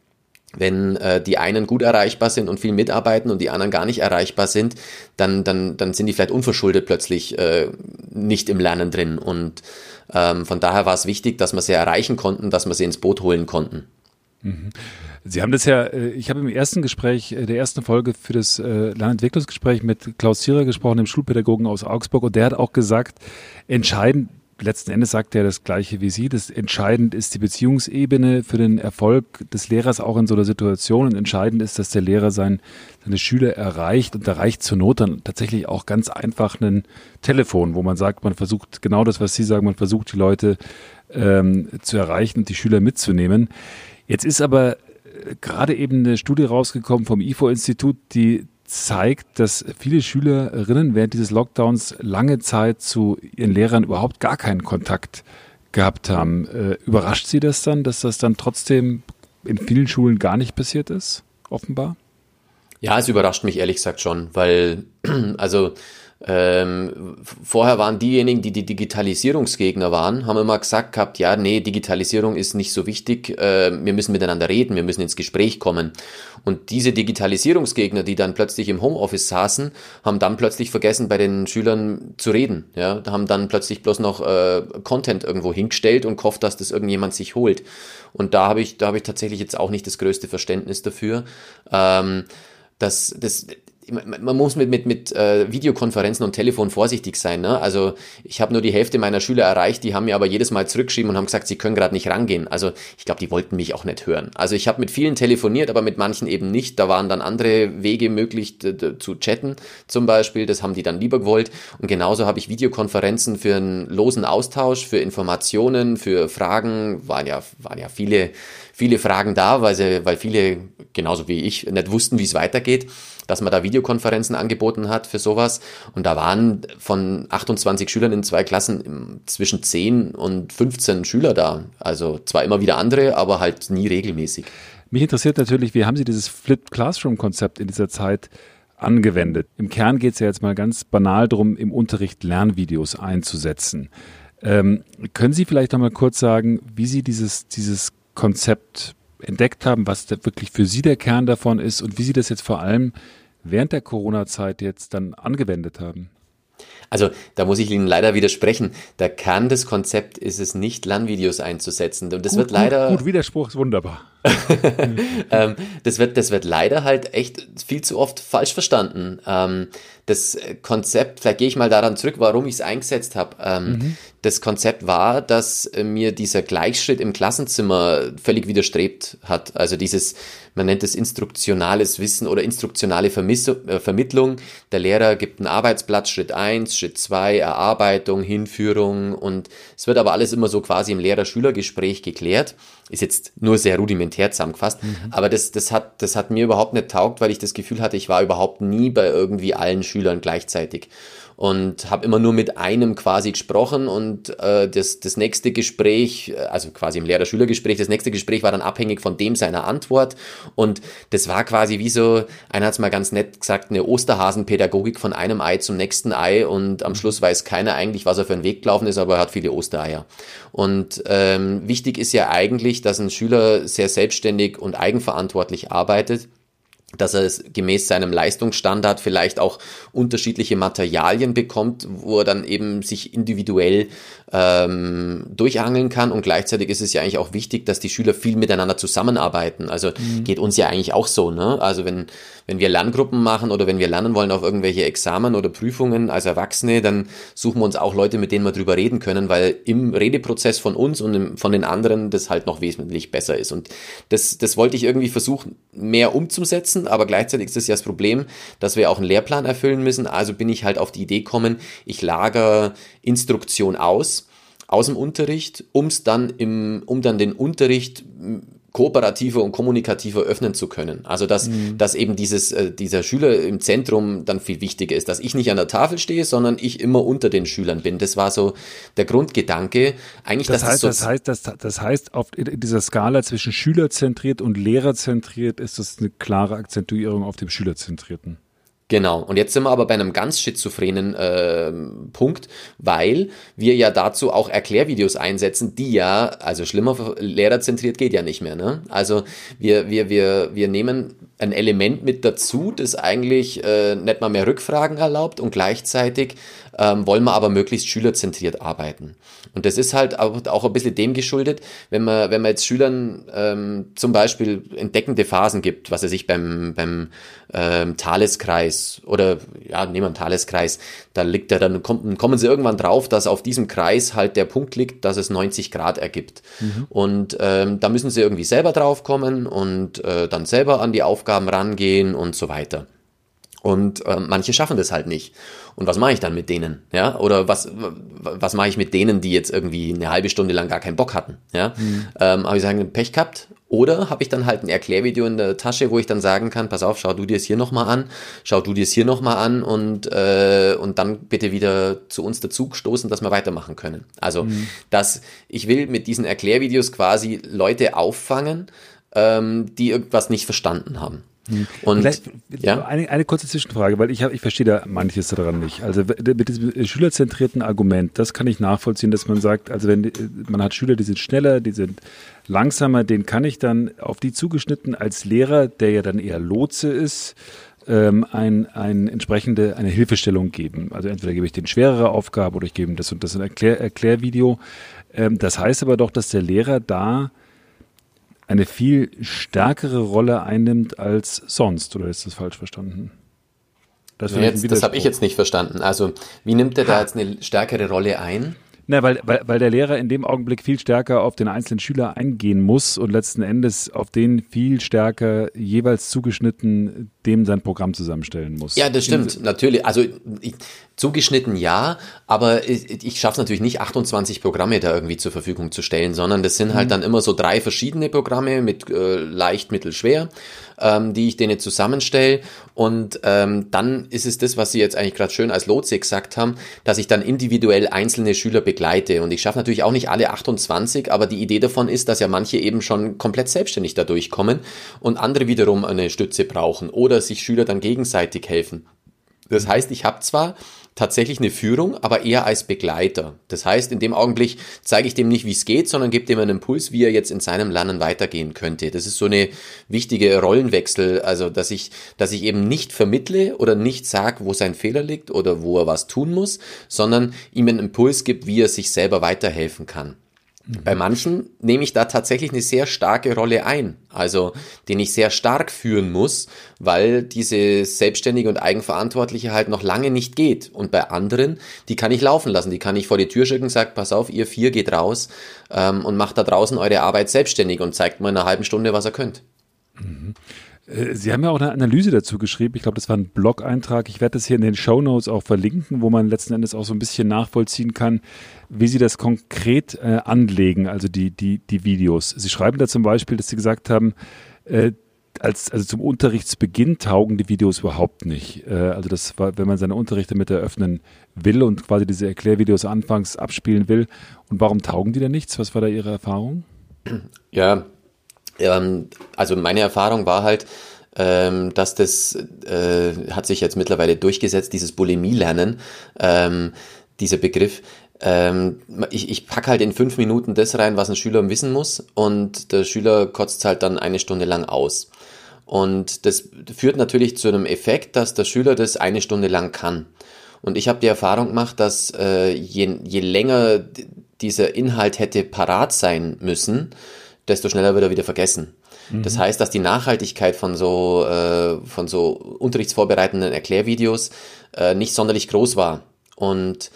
wenn äh, die einen gut erreichbar sind und viel mitarbeiten und die anderen gar nicht erreichbar sind, dann, dann, dann sind die vielleicht unverschuldet plötzlich äh, nicht im Lernen drin. Und ähm, von daher war es wichtig, dass wir sie erreichen konnten, dass wir sie ins Boot holen konnten. Sie haben das ja, äh, ich habe im ersten Gespräch, äh, der ersten Folge für das äh, Lernentwicklungsgespräch mit Klaus Zierer gesprochen, dem Schulpädagogen aus Augsburg, und der hat auch gesagt, entscheidend letzten Endes sagt er das Gleiche wie Sie. Das entscheidend ist die Beziehungsebene für den Erfolg des Lehrers auch in so einer Situation. Und entscheidend ist, dass der Lehrer sein, seine Schüler erreicht und erreicht zur Not dann tatsächlich auch ganz einfach ein Telefon, wo man sagt, man versucht genau das, was Sie sagen, man versucht die Leute ähm, zu erreichen und die Schüler mitzunehmen. Jetzt ist aber äh, gerade eben eine Studie rausgekommen vom IFO-Institut, die zeigt, dass viele Schülerinnen während dieses Lockdowns lange Zeit zu ihren Lehrern überhaupt gar keinen Kontakt gehabt haben. Äh, überrascht Sie das dann, dass das dann trotzdem in vielen Schulen gar nicht passiert ist, offenbar? Ja, es überrascht mich ehrlich gesagt schon, weil, [CLEARS THROAT] also ähm, vorher waren diejenigen, die die Digitalisierungsgegner waren, haben immer gesagt gehabt, ja, nee, Digitalisierung ist nicht so wichtig, äh, wir müssen miteinander reden, wir müssen ins Gespräch kommen. Und diese Digitalisierungsgegner, die dann plötzlich im Homeoffice saßen, haben dann plötzlich vergessen, bei den Schülern zu reden. Ja, haben dann plötzlich bloß noch äh, Content irgendwo hingestellt und gehofft, dass das irgendjemand sich holt. Und da habe ich, da habe ich tatsächlich jetzt auch nicht das größte Verständnis dafür. Ähm, das, das, man muss mit, mit, mit äh, Videokonferenzen und Telefon vorsichtig sein. Ne? Also ich habe nur die Hälfte meiner Schüler erreicht, die haben mir aber jedes Mal zurückgeschrieben und haben gesagt, sie können gerade nicht rangehen. Also ich glaube, die wollten mich auch nicht hören. Also ich habe mit vielen telefoniert, aber mit manchen eben nicht. Da waren dann andere Wege möglich zu chatten zum Beispiel. Das haben die dann lieber gewollt. Und genauso habe ich Videokonferenzen für einen losen Austausch, für Informationen, für Fragen. Waren ja, waren ja viele viele Fragen da, weil, sie, weil viele, genauso wie ich, nicht wussten, wie es weitergeht, dass man da Videokonferenzen angeboten hat für sowas. Und da waren von 28 Schülern in zwei Klassen zwischen 10 und 15 Schüler da. Also zwar immer wieder andere, aber halt nie regelmäßig. Mich interessiert natürlich, wie haben Sie dieses Flipped Classroom-Konzept in dieser Zeit angewendet? Im Kern geht es ja jetzt mal ganz banal darum, im Unterricht Lernvideos einzusetzen. Ähm, können Sie vielleicht noch mal kurz sagen, wie Sie dieses, dieses Konzept entdeckt haben, was da wirklich für Sie der Kern davon ist und wie Sie das jetzt vor allem während der Corona-Zeit jetzt dann angewendet haben? Also da muss ich Ihnen leider widersprechen. Der Kern des Konzepts ist es nicht, Lernvideos einzusetzen. Und das gut, wird leider. Gut, gut, Widerspruch ist wunderbar. [LAUGHS] ähm, das, wird, das wird leider halt echt viel zu oft falsch verstanden. Das Konzept, vielleicht gehe ich mal daran zurück, warum ich es eingesetzt habe. Ähm, mhm. Das Konzept war, dass mir dieser Gleichschritt im Klassenzimmer völlig widerstrebt hat. Also dieses, man nennt es instruktionales Wissen oder instruktionale Vermiss äh, Vermittlung. Der Lehrer gibt einen Arbeitsplatz, Schritt eins, Schritt zwei, Erarbeitung, Hinführung und es wird aber alles immer so quasi im Lehrer-Schüler-Gespräch geklärt ist jetzt nur sehr rudimentär zusammengefasst, mhm. aber das, das, hat, das hat mir überhaupt nicht taugt, weil ich das Gefühl hatte, ich war überhaupt nie bei irgendwie allen Schülern gleichzeitig und habe immer nur mit einem quasi gesprochen und äh, das, das nächste Gespräch, also quasi im Lehrer-Schüler-Gespräch, das nächste Gespräch war dann abhängig von dem seiner Antwort und das war quasi wie so, einer hat es mal ganz nett gesagt, eine Osterhasenpädagogik von einem Ei zum nächsten Ei und am Schluss weiß keiner eigentlich, was er für einen Weg gelaufen ist, aber er hat viele Ostereier. Und ähm, wichtig ist ja eigentlich, dass ein Schüler sehr selbstständig und eigenverantwortlich arbeitet dass er gemäß seinem Leistungsstandard vielleicht auch unterschiedliche Materialien bekommt, wo er dann eben sich individuell ähm, durchangeln kann. Und gleichzeitig ist es ja eigentlich auch wichtig, dass die Schüler viel miteinander zusammenarbeiten. Also mhm. geht uns ja eigentlich auch so. Ne? Also wenn, wenn wir Lerngruppen machen oder wenn wir lernen wollen auf irgendwelche Examen oder Prüfungen als Erwachsene, dann suchen wir uns auch Leute, mit denen wir drüber reden können, weil im Redeprozess von uns und von den anderen das halt noch wesentlich besser ist. Und das, das wollte ich irgendwie versuchen, mehr umzusetzen aber gleichzeitig ist es ja das Problem, dass wir auch einen Lehrplan erfüllen müssen. Also bin ich halt auf die Idee gekommen, ich lagere Instruktion aus, aus dem Unterricht, um's dann im, um dann den Unterricht kooperativer und kommunikativer öffnen zu können. Also dass, mhm. dass eben dieses, äh, dieser Schüler im Zentrum dann viel wichtiger ist, dass ich nicht an der Tafel stehe, sondern ich immer unter den Schülern bin. Das war so der Grundgedanke. Eigentlich, das heißt, so das heißt, das, das heißt, auf dieser Skala zwischen Schülerzentriert und Lehrerzentriert ist das eine klare Akzentuierung auf dem Schülerzentrierten. Genau. Und jetzt sind wir aber bei einem ganz schizophrenen äh, Punkt, weil wir ja dazu auch Erklärvideos einsetzen, die ja, also schlimmer lehrerzentriert geht ja nicht mehr. Ne? Also wir, wir, wir, wir nehmen ein Element mit dazu, das eigentlich äh, nicht mal mehr Rückfragen erlaubt und gleichzeitig ähm, wollen wir aber möglichst schülerzentriert arbeiten. Und das ist halt auch, auch ein bisschen dem geschuldet, wenn man, wenn man jetzt Schülern ähm, zum Beispiel entdeckende Phasen gibt, was er sich beim, beim ähm, Thaleskreis oder ja, nehmen wir einen Thaleskreis, da liegt er, dann kommt, kommen sie irgendwann drauf, dass auf diesem Kreis halt der Punkt liegt, dass es 90 Grad ergibt. Mhm. Und ähm, da müssen sie irgendwie selber draufkommen und äh, dann selber an die Aufgaben rangehen und so weiter. Und äh, manche schaffen das halt nicht. Und was mache ich dann mit denen? Ja, oder was was mache ich mit denen, die jetzt irgendwie eine halbe Stunde lang gar keinen Bock hatten? Ja, mhm. ähm, habe ich sagen Pech gehabt? Oder habe ich dann halt ein Erklärvideo in der Tasche, wo ich dann sagen kann, pass auf, schau du dir es hier nochmal an, schau du dir es hier nochmal an und, äh, und dann bitte wieder zu uns dazu stoßen, dass wir weitermachen können. Also, mhm. dass ich will mit diesen Erklärvideos quasi Leute auffangen, ähm, die irgendwas nicht verstanden haben. Hm. Und Vielleicht, ja? eine, eine kurze Zwischenfrage, weil ich, hab, ich verstehe da manches daran nicht. Also mit diesem schülerzentrierten Argument, das kann ich nachvollziehen, dass man sagt, also wenn man hat Schüler, die sind schneller, die sind langsamer, den kann ich dann auf die zugeschnitten als Lehrer, der ja dann eher Lotse ist, ähm, ein, ein entsprechende eine Hilfestellung geben. Also entweder gebe ich den schwerere Aufgabe oder ich gebe ihm das und das ein Erklär, Erklärvideo. Ähm, das heißt aber doch, dass der Lehrer da eine viel stärkere Rolle einnimmt als sonst, oder ist das falsch verstanden? Das, ja, das habe ich jetzt nicht verstanden. Also, wie nimmt er da jetzt eine stärkere Rolle ein? Na, weil, weil, weil der Lehrer in dem Augenblick viel stärker auf den einzelnen Schüler eingehen muss und letzten Endes auf den viel stärker jeweils zugeschnitten dem sein Programm zusammenstellen muss. Ja, das stimmt, in, natürlich. Also ich, zugeschnitten ja, aber ich, ich schaffe es natürlich nicht, 28 Programme da irgendwie zur Verfügung zu stellen, sondern das sind halt mhm. dann immer so drei verschiedene Programme mit äh, leicht, mittel, schwer ähm, die ich denen zusammenstelle. Und ähm, dann ist es das, was Sie jetzt eigentlich gerade schön als Lotse gesagt haben, dass ich dann individuell einzelne Schüler begleite. Und ich schaffe natürlich auch nicht alle 28, aber die Idee davon ist, dass ja manche eben schon komplett selbstständig dadurch kommen und andere wiederum eine Stütze brauchen oder sich Schüler dann gegenseitig helfen. Das heißt, ich habe zwar tatsächlich eine Führung, aber eher als Begleiter. Das heißt, in dem Augenblick zeige ich dem nicht, wie es geht, sondern gebe dem einen Impuls, wie er jetzt in seinem Lernen weitergehen könnte. Das ist so eine wichtige Rollenwechsel, also dass ich, dass ich eben nicht vermittle oder nicht sage, wo sein Fehler liegt oder wo er was tun muss, sondern ihm einen Impuls gibt, wie er sich selber weiterhelfen kann. Bei manchen nehme ich da tatsächlich eine sehr starke Rolle ein, also den ich sehr stark führen muss, weil diese selbstständige und eigenverantwortliche halt noch lange nicht geht. Und bei anderen, die kann ich laufen lassen, die kann ich vor die Tür schicken, sag, pass auf, ihr vier geht raus ähm, und macht da draußen eure Arbeit selbstständig und zeigt mal in einer halben Stunde, was ihr könnt. Mhm. Äh, Sie haben ja auch eine Analyse dazu geschrieben. Ich glaube, das war ein Blog-Eintrag. Ich werde das hier in den Show Notes auch verlinken, wo man letzten Endes auch so ein bisschen nachvollziehen kann, wie Sie das konkret äh, anlegen, also die, die, die Videos. Sie schreiben da zum Beispiel, dass Sie gesagt haben, äh, als, also zum Unterrichtsbeginn taugen die Videos überhaupt nicht. Äh, also das wenn man seine Unterrichte mit eröffnen will und quasi diese Erklärvideos anfangs abspielen will. Und warum taugen die denn nichts? Was war da Ihre Erfahrung? Ja, ähm, also meine Erfahrung war halt, ähm, dass das äh, hat sich jetzt mittlerweile durchgesetzt, dieses Bulimie-Lernen, ähm, dieser Begriff. Ähm, ich, ich packe halt in fünf Minuten das rein, was ein Schüler wissen muss und der Schüler kotzt halt dann eine Stunde lang aus. Und das führt natürlich zu einem Effekt, dass der Schüler das eine Stunde lang kann. Und ich habe die Erfahrung gemacht, dass äh, je, je länger dieser Inhalt hätte parat sein müssen, desto schneller wird er wieder vergessen. Mhm. Das heißt, dass die Nachhaltigkeit von so, äh, von so unterrichtsvorbereitenden Erklärvideos äh, nicht sonderlich groß war. Und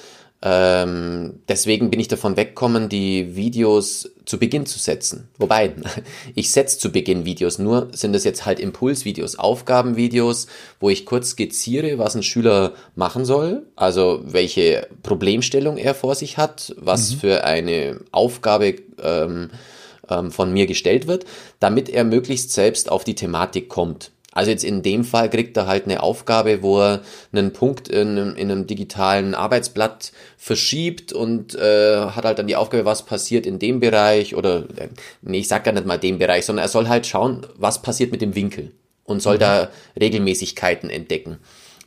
ähm, deswegen bin ich davon weggekommen, die Videos zu Beginn zu setzen. Wobei, [LAUGHS] ich setze zu Beginn Videos, nur sind das jetzt halt Impulsvideos, Aufgabenvideos, wo ich kurz skizziere, was ein Schüler machen soll, also welche Problemstellung er vor sich hat, was mhm. für eine Aufgabe ähm, ähm, von mir gestellt wird, damit er möglichst selbst auf die Thematik kommt. Also jetzt in dem Fall kriegt er halt eine Aufgabe, wo er einen Punkt in, in einem digitalen Arbeitsblatt verschiebt und äh, hat halt dann die Aufgabe, was passiert in dem Bereich oder äh, nee, ich sag gar nicht mal dem Bereich, sondern er soll halt schauen, was passiert mit dem Winkel und soll mhm. da Regelmäßigkeiten entdecken.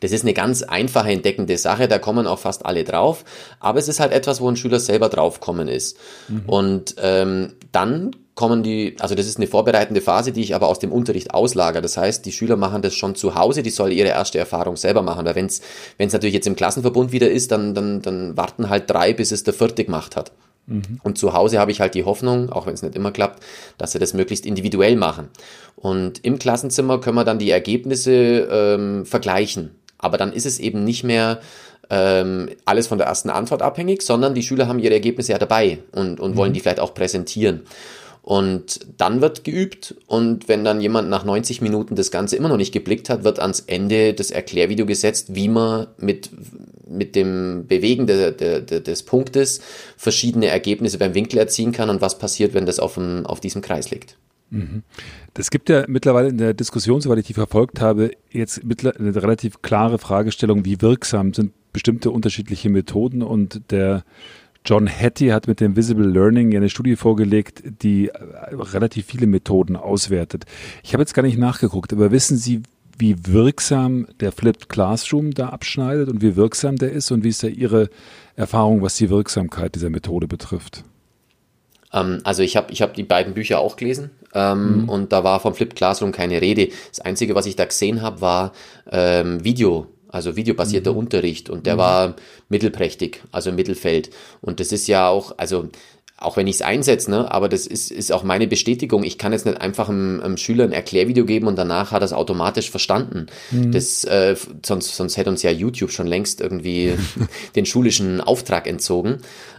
Das ist eine ganz einfache entdeckende Sache, da kommen auch fast alle drauf, aber es ist halt etwas, wo ein Schüler selber draufkommen ist. Mhm. Und ähm, dann kommen die, also das ist eine vorbereitende Phase, die ich aber aus dem Unterricht auslager. Das heißt, die Schüler machen das schon zu Hause, die sollen ihre erste Erfahrung selber machen. Weil wenn es natürlich jetzt im Klassenverbund wieder ist, dann, dann, dann warten halt drei, bis es der vierte gemacht hat. Mhm. Und zu Hause habe ich halt die Hoffnung, auch wenn es nicht immer klappt, dass sie das möglichst individuell machen. Und im Klassenzimmer können wir dann die Ergebnisse ähm, vergleichen. Aber dann ist es eben nicht mehr ähm, alles von der ersten Antwort abhängig, sondern die Schüler haben ihre Ergebnisse ja dabei und, und mhm. wollen die vielleicht auch präsentieren. Und dann wird geübt und wenn dann jemand nach 90 Minuten das Ganze immer noch nicht geblickt hat, wird ans Ende das Erklärvideo gesetzt, wie man mit, mit dem Bewegen de, de, de, des Punktes verschiedene Ergebnisse beim Winkel erzielen kann und was passiert, wenn das auf, dem, auf diesem Kreis liegt. Es gibt ja mittlerweile in der Diskussion, soweit ich die verfolgt habe, jetzt eine relativ klare Fragestellung, wie wirksam sind bestimmte unterschiedliche Methoden und der John Hattie hat mit dem Visible Learning eine Studie vorgelegt, die relativ viele Methoden auswertet. Ich habe jetzt gar nicht nachgeguckt, aber wissen Sie, wie wirksam der Flipped Classroom da abschneidet und wie wirksam der ist und wie ist da Ihre Erfahrung, was die Wirksamkeit dieser Methode betrifft? Ähm, also ich habe ich hab die beiden Bücher auch gelesen ähm, mhm. und da war vom Flipped Classroom keine Rede. Das Einzige, was ich da gesehen habe, war ähm, Video also videobasierter mhm. Unterricht und der mhm. war mittelprächtig, also im Mittelfeld. Und das ist ja auch, also auch wenn ich es einsetze, ne, aber das ist, ist auch meine Bestätigung. Ich kann jetzt nicht einfach einem, einem Schüler ein Erklärvideo geben und danach hat er es automatisch verstanden. Mhm. Das, äh, sonst, sonst hätte uns ja YouTube schon längst irgendwie [LAUGHS] den schulischen Auftrag entzogen.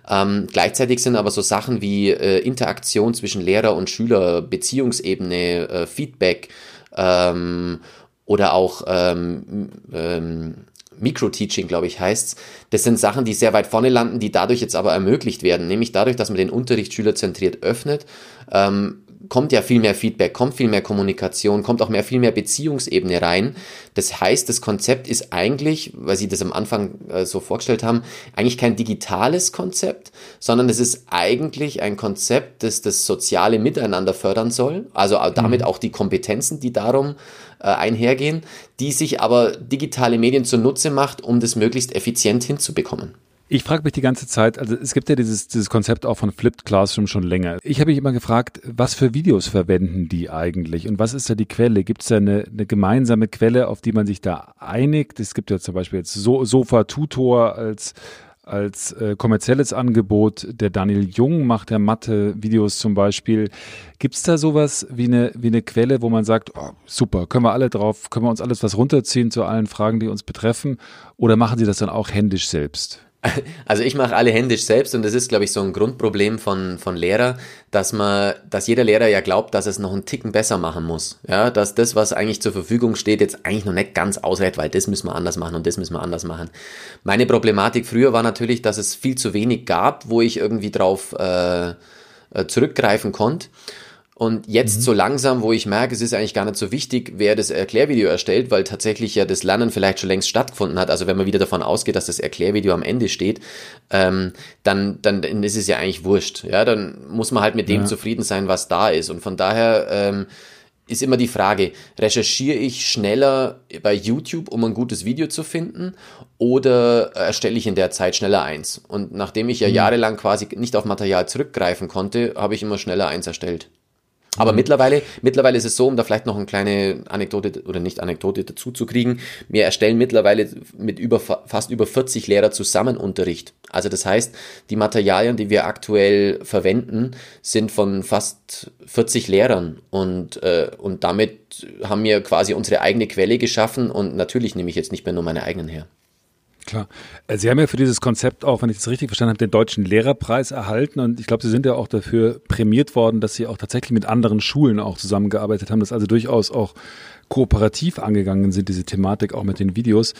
Ähm, gleichzeitig sind aber so Sachen wie äh, Interaktion zwischen Lehrer und Schüler, Beziehungsebene, äh, Feedback ähm, oder auch ähm, ähm, Micro-Teaching, glaube ich, heißt Das sind Sachen, die sehr weit vorne landen, die dadurch jetzt aber ermöglicht werden, nämlich dadurch, dass man den Unterricht schülerzentriert öffnet, ähm, kommt ja viel mehr Feedback, kommt viel mehr Kommunikation, kommt auch mehr, viel mehr Beziehungsebene rein. Das heißt, das Konzept ist eigentlich, weil Sie das am Anfang äh, so vorgestellt haben, eigentlich kein digitales Konzept, sondern es ist eigentlich ein Konzept, das das soziale Miteinander fördern soll, also damit mhm. auch die Kompetenzen, die darum äh, einhergehen, die sich aber digitale Medien zunutze macht, um das möglichst effizient hinzubekommen. Ich frage mich die ganze Zeit, also es gibt ja dieses, dieses Konzept auch von Flipped Classroom schon länger. Ich habe mich immer gefragt, was für Videos verwenden die eigentlich und was ist da die Quelle? Gibt es da eine, eine gemeinsame Quelle, auf die man sich da einigt? Es gibt ja zum Beispiel jetzt so Sofa Tutor als als äh, kommerzielles Angebot. Der Daniel Jung macht ja Mathe-Videos zum Beispiel. Gibt es da sowas wie eine, wie eine Quelle, wo man sagt, oh, super, können wir alle drauf, können wir uns alles was runterziehen zu allen Fragen, die uns betreffen? Oder machen Sie das dann auch händisch selbst? [LAUGHS] Also ich mache alle händisch selbst und das ist, glaube ich, so ein Grundproblem von, von Lehrer, dass man, dass jeder Lehrer ja glaubt, dass es noch einen Ticken besser machen muss. Ja, dass das, was eigentlich zur Verfügung steht, jetzt eigentlich noch nicht ganz ausreicht, weil das müssen wir anders machen und das müssen wir anders machen. Meine Problematik früher war natürlich, dass es viel zu wenig gab, wo ich irgendwie drauf äh, äh zurückgreifen konnte. Und jetzt mhm. so langsam, wo ich merke, es ist eigentlich gar nicht so wichtig, wer das Erklärvideo erstellt, weil tatsächlich ja das Lernen vielleicht schon längst stattgefunden hat. Also wenn man wieder davon ausgeht, dass das Erklärvideo am Ende steht, ähm, dann, dann, dann ist es ja eigentlich wurscht. Ja, dann muss man halt mit dem ja. zufrieden sein, was da ist. Und von daher ähm, ist immer die Frage, recherchiere ich schneller bei YouTube, um ein gutes Video zu finden, oder erstelle ich in der Zeit schneller eins? Und nachdem ich ja mhm. jahrelang quasi nicht auf Material zurückgreifen konnte, habe ich immer schneller eins erstellt. Aber mhm. mittlerweile, mittlerweile ist es so, um da vielleicht noch eine kleine Anekdote oder nicht Anekdote dazu zu kriegen, wir erstellen mittlerweile mit über, fast über 40 Lehrer zusammen Unterricht. Also das heißt, die Materialien, die wir aktuell verwenden, sind von fast 40 Lehrern und, äh, und damit haben wir quasi unsere eigene Quelle geschaffen und natürlich nehme ich jetzt nicht mehr nur meine eigenen her. Klar. Äh, Sie haben ja für dieses Konzept auch, wenn ich das richtig verstanden habe, den Deutschen Lehrerpreis erhalten und ich glaube, Sie sind ja auch dafür prämiert worden, dass Sie auch tatsächlich mit anderen Schulen auch zusammengearbeitet haben, dass also durchaus auch kooperativ angegangen sind, diese Thematik auch mit den Videos.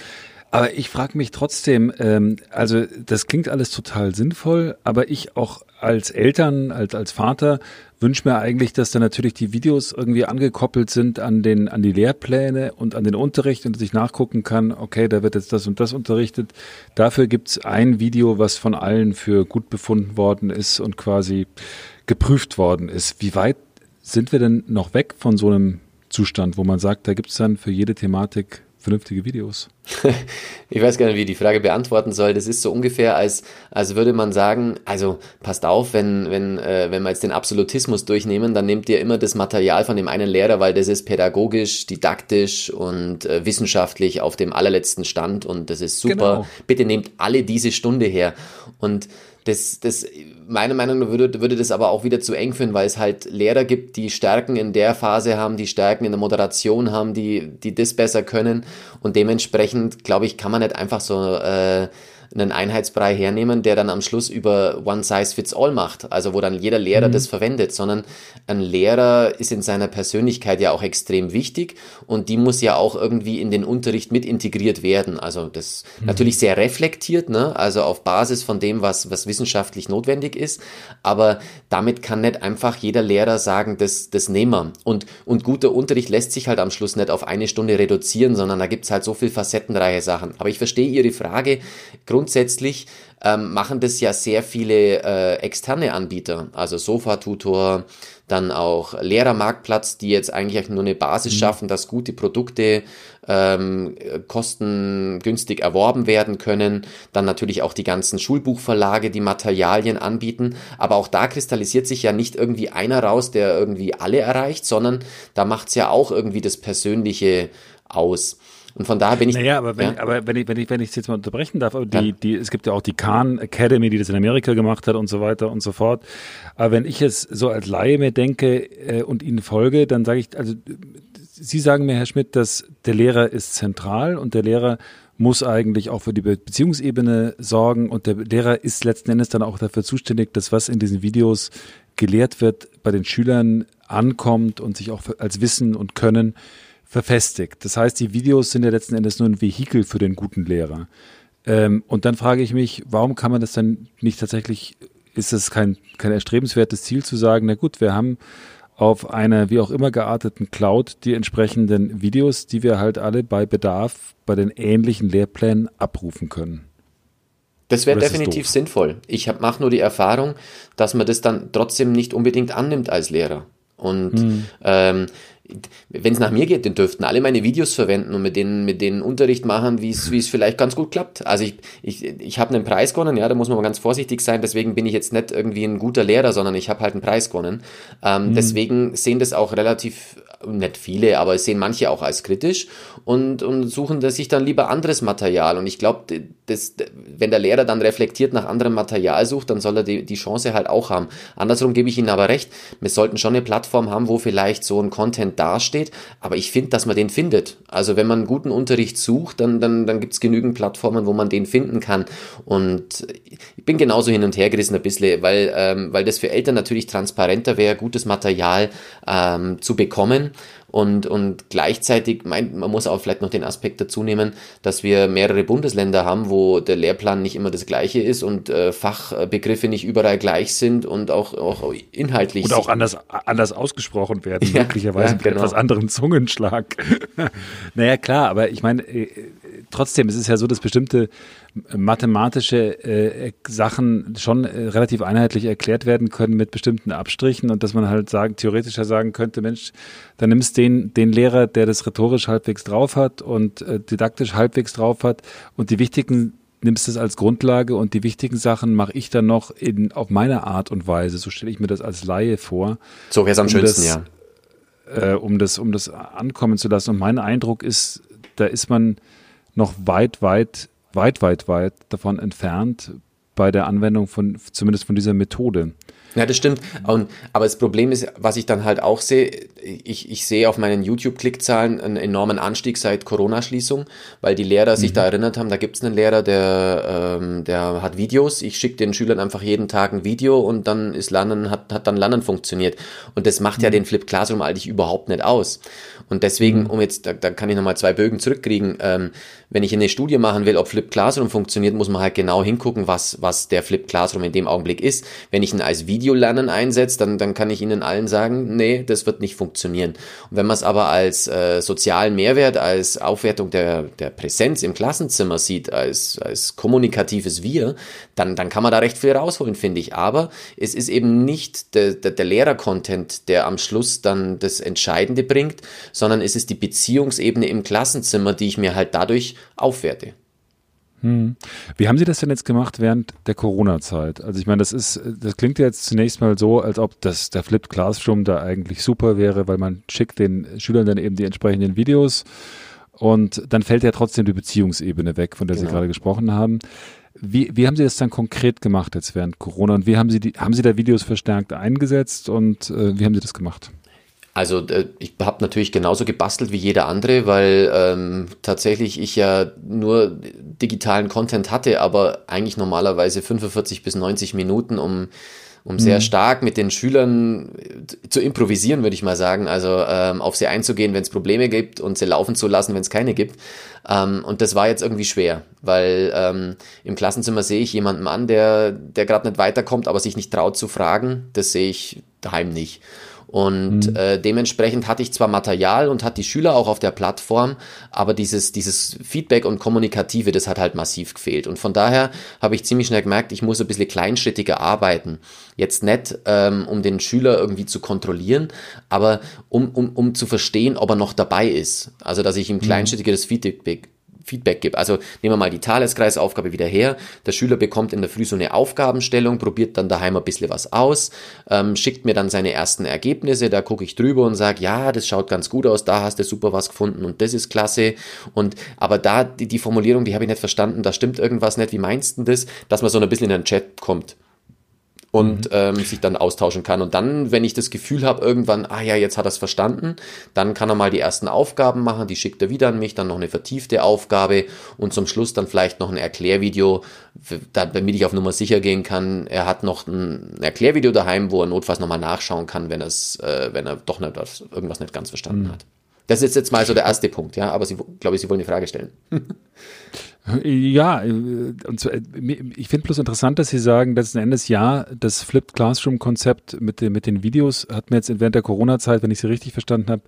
Aber ich frage mich trotzdem, ähm, also das klingt alles total sinnvoll, aber ich auch als Eltern, als, als Vater wünsche mir eigentlich, dass da natürlich die Videos irgendwie angekoppelt sind an den, an die Lehrpläne und an den Unterricht und dass ich nachgucken kann, okay, da wird jetzt das und das unterrichtet. Dafür gibt's ein Video, was von allen für gut befunden worden ist und quasi geprüft worden ist. Wie weit sind wir denn noch weg von so einem Zustand, wo man sagt, da gibt's dann für jede Thematik vernünftige Videos? [LAUGHS] ich weiß gar nicht, wie ich die Frage beantworten soll. Das ist so ungefähr, als, als würde man sagen, also passt auf, wenn, wenn, äh, wenn wir jetzt den Absolutismus durchnehmen, dann nehmt ihr immer das Material von dem einen Lehrer, weil das ist pädagogisch, didaktisch und äh, wissenschaftlich auf dem allerletzten Stand und das ist super. Genau. Bitte nehmt alle diese Stunde her. Und das, das, meiner Meinung nach würde, würde das aber auch wieder zu eng führen, weil es halt Lehrer gibt, die Stärken in der Phase haben, die Stärken in der Moderation haben, die, die das besser können. Und dementsprechend, glaube ich, kann man nicht einfach so äh, einen Einheitsbrei hernehmen, der dann am Schluss über One Size Fits All macht, also wo dann jeder Lehrer mhm. das verwendet, sondern ein Lehrer ist in seiner Persönlichkeit ja auch extrem wichtig und die muss ja auch irgendwie in den Unterricht mit integriert werden. Also das mhm. natürlich sehr reflektiert, ne? also auf Basis von dem, was, was wissenschaftlich notwendig ist, aber damit kann nicht einfach jeder Lehrer sagen, das, das nehmen wir. Und, und guter Unterricht lässt sich halt am Schluss nicht auf eine Stunde reduzieren, sondern da gibt's halt so viel facettenreiche Sachen. Aber ich verstehe Ihre Frage grundsätzlich ähm, machen das ja sehr viele äh, externe Anbieter, also Sofa-Tutor, dann auch Lehrermarktplatz, die jetzt eigentlich nur eine Basis mhm. schaffen, dass gute Produkte ähm, kostengünstig erworben werden können. Dann natürlich auch die ganzen Schulbuchverlage, die Materialien anbieten. Aber auch da kristallisiert sich ja nicht irgendwie einer raus, der irgendwie alle erreicht, sondern da macht's ja auch irgendwie das Persönliche aus. Und von daher bin ich. Naja, aber wenn, ja. aber wenn ich, wenn ich, wenn ich es jetzt mal unterbrechen darf, die, die, es gibt ja auch die Khan Academy, die das in Amerika gemacht hat und so weiter und so fort. Aber wenn ich es so als Laie mir denke äh, und Ihnen folge, dann sage ich, also Sie sagen mir, Herr Schmidt, dass der Lehrer ist zentral und der Lehrer muss eigentlich auch für die Beziehungsebene sorgen und der Lehrer ist letzten Endes dann auch dafür zuständig, dass was in diesen Videos gelehrt wird, bei den Schülern ankommt und sich auch als Wissen und Können verfestigt. Das heißt, die Videos sind ja letzten Endes nur ein Vehikel für den guten Lehrer. Ähm, und dann frage ich mich, warum kann man das dann nicht tatsächlich, ist es kein, kein erstrebenswertes Ziel zu sagen, na gut, wir haben auf einer wie auch immer gearteten Cloud die entsprechenden Videos, die wir halt alle bei Bedarf bei den ähnlichen Lehrplänen abrufen können. Das wäre definitiv sinnvoll. Ich mache nur die Erfahrung, dass man das dann trotzdem nicht unbedingt annimmt als Lehrer. Und hm. ähm, wenn es nach mir geht, dann dürften alle meine Videos verwenden und mit denen, mit denen Unterricht machen, wie es vielleicht ganz gut klappt. Also ich, ich, ich habe einen Preis gewonnen, ja, da muss man mal ganz vorsichtig sein, deswegen bin ich jetzt nicht irgendwie ein guter Lehrer, sondern ich habe halt einen Preis gewonnen. Ähm, mhm. Deswegen sehen das auch relativ nicht viele, aber es sehen manche auch als kritisch und, und suchen sich dann lieber anderes Material. Und ich glaube, wenn der Lehrer dann reflektiert nach anderem Material sucht, dann soll er die, die Chance halt auch haben. Andersrum gebe ich Ihnen aber recht, wir sollten schon eine Plattform haben, wo vielleicht so ein Content dasteht, aber ich finde, dass man den findet. Also wenn man guten Unterricht sucht, dann, dann, dann gibt es genügend Plattformen, wo man den finden kann. Und ich bin genauso hin und her gerissen ein bisschen, weil, ähm, weil das für Eltern natürlich transparenter wäre, gutes Material ähm, zu bekommen und, und gleichzeitig, meint, man muss auch vielleicht noch den Aspekt dazu nehmen, dass wir mehrere Bundesländer haben, wo der Lehrplan nicht immer das gleiche ist und äh, Fachbegriffe nicht überall gleich sind und auch, auch inhaltlich. Und auch anders, anders ausgesprochen werden, [LAUGHS] ja, möglicherweise ja, mit genau. etwas anderem Zungenschlag. [LAUGHS] naja, klar, aber ich meine, äh, trotzdem, es ist ja so, dass bestimmte mathematische äh, Sachen schon äh, relativ einheitlich erklärt werden können mit bestimmten Abstrichen und dass man halt sagen, theoretischer sagen könnte, Mensch, dann nimmst den, den Lehrer, der das rhetorisch halbwegs drauf hat und äh, didaktisch halbwegs drauf hat und die wichtigen nimmst es als Grundlage und die wichtigen Sachen mache ich dann noch in, auf meine Art und Weise. So stelle ich mir das als Laie vor. So wäre es am um schönsten, das, ja. Äh, um das, um das ankommen zu lassen. Und mein Eindruck ist, da ist man noch weit, weit weit, weit, weit davon entfernt bei der Anwendung von, zumindest von dieser Methode. Ja, das stimmt. Und, aber das Problem ist, was ich dann halt auch sehe, ich, ich sehe auf meinen YouTube-Klickzahlen einen enormen Anstieg seit Corona-Schließung, weil die Lehrer mhm. sich da erinnert haben, da gibt es einen Lehrer, der, ähm, der hat Videos. Ich schicke den Schülern einfach jeden Tag ein Video und dann ist Lernen, hat, hat dann Lernen funktioniert. Und das macht mhm. ja den Flip Classroom eigentlich überhaupt nicht aus. Und deswegen, mhm. um jetzt, da, da kann ich nochmal zwei Bögen zurückkriegen, ähm, wenn ich eine Studie machen will, ob Flip Classroom funktioniert, muss man halt genau hingucken, was, was der Flip Classroom in dem Augenblick ist. Wenn ich ihn als Videolernen einsetze, dann, dann kann ich Ihnen allen sagen, nee, das wird nicht funktionieren. Und wenn man es aber als äh, sozialen Mehrwert, als Aufwertung der, der Präsenz im Klassenzimmer sieht, als, als kommunikatives Wir, dann, dann kann man da recht viel rausholen, finde ich. Aber es ist eben nicht der, der, der Lehrer-Content, der am Schluss dann das Entscheidende bringt, sondern es ist die Beziehungsebene im Klassenzimmer, die ich mir halt dadurch aufwerte. Hm. Wie haben Sie das denn jetzt gemacht während der Corona-Zeit? Also ich meine, das ist, das klingt jetzt zunächst mal so, als ob das der Flipped Classroom da eigentlich super wäre, weil man schickt den Schülern dann eben die entsprechenden Videos und dann fällt ja trotzdem die Beziehungsebene weg, von der genau. Sie gerade gesprochen haben. Wie, wie haben Sie das dann konkret gemacht jetzt während Corona und wie haben Sie die, haben Sie da Videos verstärkt eingesetzt und äh, wie haben Sie das gemacht? Also äh, ich habe natürlich genauso gebastelt wie jeder andere, weil ähm, tatsächlich ich ja nur digitalen Content hatte, aber eigentlich normalerweise 45 bis 90 Minuten, um, um sehr mhm. stark mit den Schülern zu improvisieren, würde ich mal sagen. Also ähm, auf sie einzugehen, wenn es Probleme gibt und sie laufen zu lassen, wenn es keine gibt. Ähm, und das war jetzt irgendwie schwer, weil ähm, im Klassenzimmer sehe ich jemanden an, der, der gerade nicht weiterkommt, aber sich nicht traut zu fragen. Das sehe ich daheim nicht. Und mhm. äh, dementsprechend hatte ich zwar Material und hat die Schüler auch auf der Plattform, aber dieses, dieses Feedback und Kommunikative, das hat halt massiv gefehlt. Und von daher habe ich ziemlich schnell gemerkt, ich muss ein bisschen kleinschrittiger arbeiten. Jetzt nicht, ähm, um den Schüler irgendwie zu kontrollieren, aber um, um, um zu verstehen, ob er noch dabei ist. Also, dass ich ihm mhm. kleinschrittigeres Feedback, Feedback gebe. Also nehmen wir mal die Thaleskreisaufgabe wieder her. Der Schüler bekommt in der Früh so eine Aufgabenstellung, probiert dann daheim ein bisschen was aus, ähm, schickt mir dann seine ersten Ergebnisse, da gucke ich drüber und sage, ja, das schaut ganz gut aus, da hast du super was gefunden und das ist klasse. Und aber da die, die Formulierung, die habe ich nicht verstanden, da stimmt irgendwas nicht, wie meinst du das, dass man so ein bisschen in den Chat kommt und mhm. ähm, sich dann austauschen kann. Und dann, wenn ich das Gefühl habe, irgendwann, ah ja, jetzt hat er es verstanden, dann kann er mal die ersten Aufgaben machen, die schickt er wieder an mich, dann noch eine vertiefte Aufgabe und zum Schluss dann vielleicht noch ein Erklärvideo, damit ich auf Nummer sicher gehen kann. Er hat noch ein Erklärvideo daheim, wo er notfalls nochmal nachschauen kann, wenn, es, äh, wenn er doch nicht, irgendwas nicht ganz verstanden mhm. hat. Das ist jetzt mal so der erste Punkt, ja, aber Sie, glaube ich, Sie wollen eine Frage stellen. [LAUGHS] Ja, äh, und so, äh, ich finde bloß interessant, dass Sie sagen, letzten Endes ja, das Flipped Classroom-Konzept mit, mit den Videos hat mir jetzt während der Corona-Zeit, wenn ich Sie richtig verstanden habe,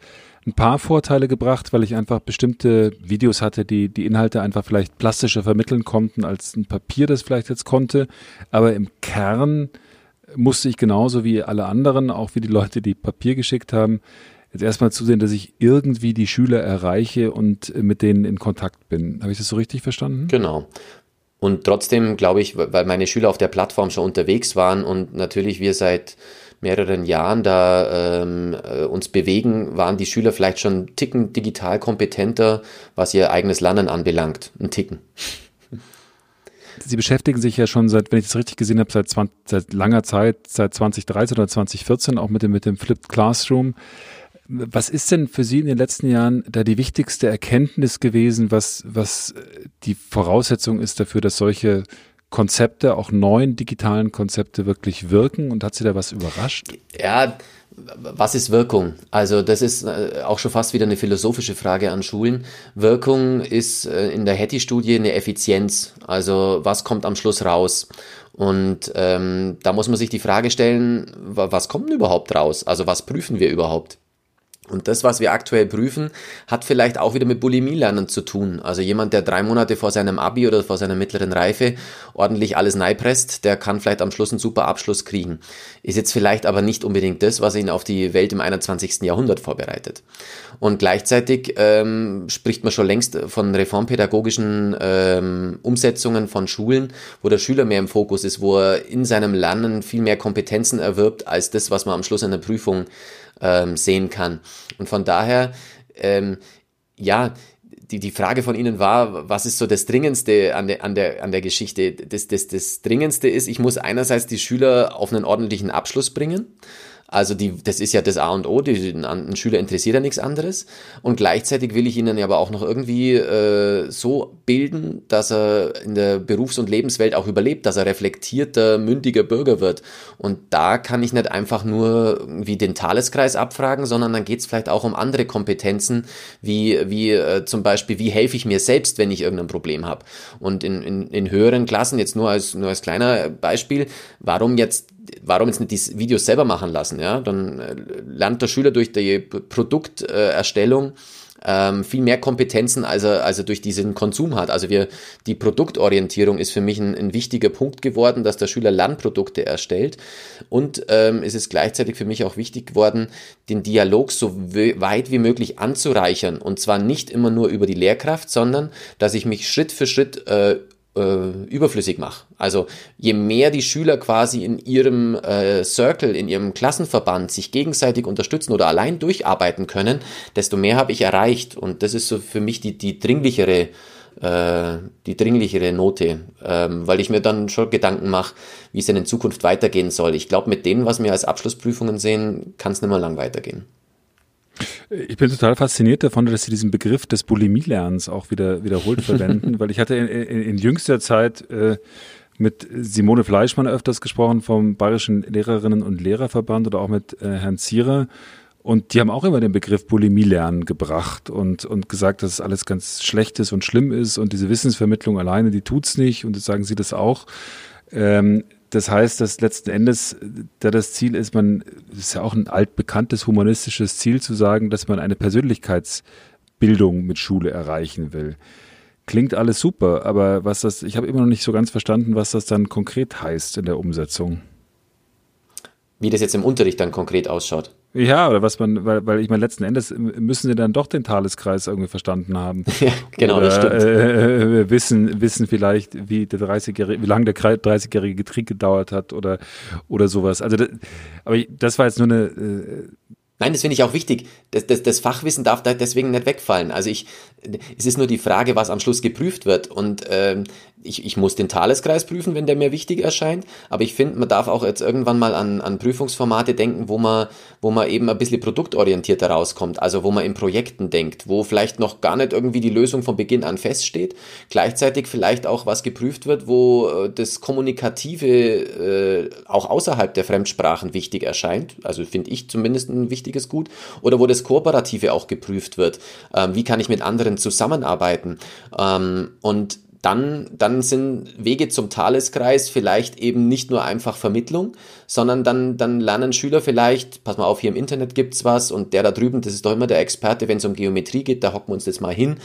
ein paar Vorteile gebracht, weil ich einfach bestimmte Videos hatte, die die Inhalte einfach vielleicht plastischer vermitteln konnten, als ein Papier das vielleicht jetzt konnte. Aber im Kern musste ich genauso wie alle anderen, auch wie die Leute, die Papier geschickt haben, jetzt erstmal zusehen, dass ich irgendwie die Schüler erreiche und mit denen in Kontakt bin. Habe ich das so richtig verstanden? Genau. Und trotzdem glaube ich, weil meine Schüler auf der Plattform schon unterwegs waren und natürlich wir seit mehreren Jahren da ähm, äh, uns bewegen, waren die Schüler vielleicht schon einen Ticken digital kompetenter, was ihr eigenes Lernen anbelangt. Ein Ticken. Sie beschäftigen sich ja schon seit, wenn ich das richtig gesehen habe, seit, 20, seit langer Zeit, seit 2013 oder 2014 auch mit dem, mit dem Flipped Classroom. Was ist denn für Sie in den letzten Jahren da die wichtigste Erkenntnis gewesen, was, was die Voraussetzung ist dafür, dass solche Konzepte, auch neuen digitalen Konzepte wirklich wirken? Und hat Sie da was überrascht? Ja, was ist Wirkung? Also das ist äh, auch schon fast wieder eine philosophische Frage an Schulen. Wirkung ist äh, in der Hattie-Studie eine Effizienz. Also was kommt am Schluss raus? Und ähm, da muss man sich die Frage stellen, was kommt denn überhaupt raus? Also was prüfen wir überhaupt? Und das, was wir aktuell prüfen, hat vielleicht auch wieder mit Bulimie-Lernen zu tun. Also jemand, der drei Monate vor seinem Abi oder vor seiner mittleren Reife ordentlich alles neipresst, der kann vielleicht am Schluss einen super Abschluss kriegen. Ist jetzt vielleicht aber nicht unbedingt das, was ihn auf die Welt im 21. Jahrhundert vorbereitet. Und gleichzeitig ähm, spricht man schon längst von reformpädagogischen ähm, Umsetzungen von Schulen, wo der Schüler mehr im Fokus ist, wo er in seinem Lernen viel mehr Kompetenzen erwirbt, als das, was man am Schluss in der Prüfung ähm, sehen kann. Und von daher, ähm, ja, die, die Frage von Ihnen war, was ist so das Dringendste an der, an der, an der Geschichte? Das, das, das Dringendste ist, ich muss einerseits die Schüler auf einen ordentlichen Abschluss bringen. Also die, das ist ja das A und O, die, ein Schüler interessiert ja nichts anderes. Und gleichzeitig will ich ihn aber auch noch irgendwie äh, so bilden, dass er in der Berufs- und Lebenswelt auch überlebt, dass er reflektierter, mündiger Bürger wird. Und da kann ich nicht einfach nur wie den Taleskreis abfragen, sondern dann geht es vielleicht auch um andere Kompetenzen, wie, wie äh, zum Beispiel, wie helfe ich mir selbst, wenn ich irgendein Problem habe. Und in, in, in höheren Klassen, jetzt nur als, nur als kleiner Beispiel, warum jetzt warum jetzt nicht die Videos selber machen lassen? Ja, dann äh, lernt der Schüler durch die Produkterstellung ähm, viel mehr Kompetenzen, als er, als er durch diesen Konsum hat. Also wir, die Produktorientierung ist für mich ein, ein wichtiger Punkt geworden, dass der Schüler Lernprodukte erstellt. Und ähm, es ist gleichzeitig für mich auch wichtig geworden, den Dialog so weit wie möglich anzureichern. Und zwar nicht immer nur über die Lehrkraft, sondern dass ich mich Schritt für Schritt äh, äh, überflüssig mache. Also je mehr die Schüler quasi in ihrem äh, Circle, in ihrem Klassenverband sich gegenseitig unterstützen oder allein durcharbeiten können, desto mehr habe ich erreicht. Und das ist so für mich die, die dringlichere äh, die dringlichere Note, ähm, weil ich mir dann schon Gedanken mache, wie es denn in Zukunft weitergehen soll. Ich glaube, mit denen, was wir als Abschlussprüfungen sehen, kann es nicht mehr lang weitergehen. Ich bin total fasziniert davon, dass Sie diesen Begriff des Bulimie-Lernens auch wieder wiederholt verwenden, [LAUGHS] weil ich hatte in, in, in jüngster Zeit äh, mit Simone Fleischmann öfters gesprochen vom Bayerischen Lehrerinnen- und Lehrerverband oder auch mit äh, Herrn Zierer. Und die haben auch immer den Begriff Bulimie-Lernen gebracht und, und gesagt, dass es alles ganz schlecht ist und schlimm ist und diese Wissensvermittlung alleine, die tut's nicht. Und jetzt sagen sie das auch. Ähm, das heißt, dass letzten Endes da das Ziel ist, man, das ist ja auch ein altbekanntes humanistisches Ziel zu sagen, dass man eine Persönlichkeitsbildung mit Schule erreichen will. Klingt alles super, aber was das, ich habe immer noch nicht so ganz verstanden, was das dann konkret heißt in der Umsetzung. Wie das jetzt im Unterricht dann konkret ausschaut. Ja, oder was man, weil, weil ich meine, letzten Endes müssen sie dann doch den Thaleskreis irgendwie verstanden haben. [LAUGHS] Ja, genau, oder, das stimmt. Äh, äh wissen, wissen vielleicht, wie der 30-jährige, wie lange der 30-jährige Krieg gedauert hat oder, oder sowas. Also, das, aber das war jetzt nur eine, äh, Nein, das finde ich auch wichtig. Das, das, das Fachwissen darf da deswegen nicht wegfallen. Also ich, es ist nur die Frage, was am Schluss geprüft wird. Und ähm, ich, ich muss den Thaleskreis prüfen, wenn der mir wichtig erscheint, aber ich finde, man darf auch jetzt irgendwann mal an, an Prüfungsformate denken, wo man, wo man eben ein bisschen produktorientierter rauskommt, also wo man in Projekten denkt, wo vielleicht noch gar nicht irgendwie die Lösung von Beginn an feststeht, gleichzeitig vielleicht auch was geprüft wird, wo äh, das Kommunikative äh, auch außerhalb der Fremdsprachen wichtig erscheint, also finde ich zumindest ein wichtiges Gut, oder wo das Kooperative auch geprüft wird, ähm, wie kann ich mit anderen zusammenarbeiten? Ähm, und dann, dann sind Wege zum Thaleskreis vielleicht eben nicht nur einfach Vermittlung, sondern dann, dann lernen Schüler vielleicht, pass mal auf, hier im Internet gibt's was und der da drüben, das ist doch immer der Experte, wenn es um Geometrie geht, da hocken wir uns jetzt mal hin.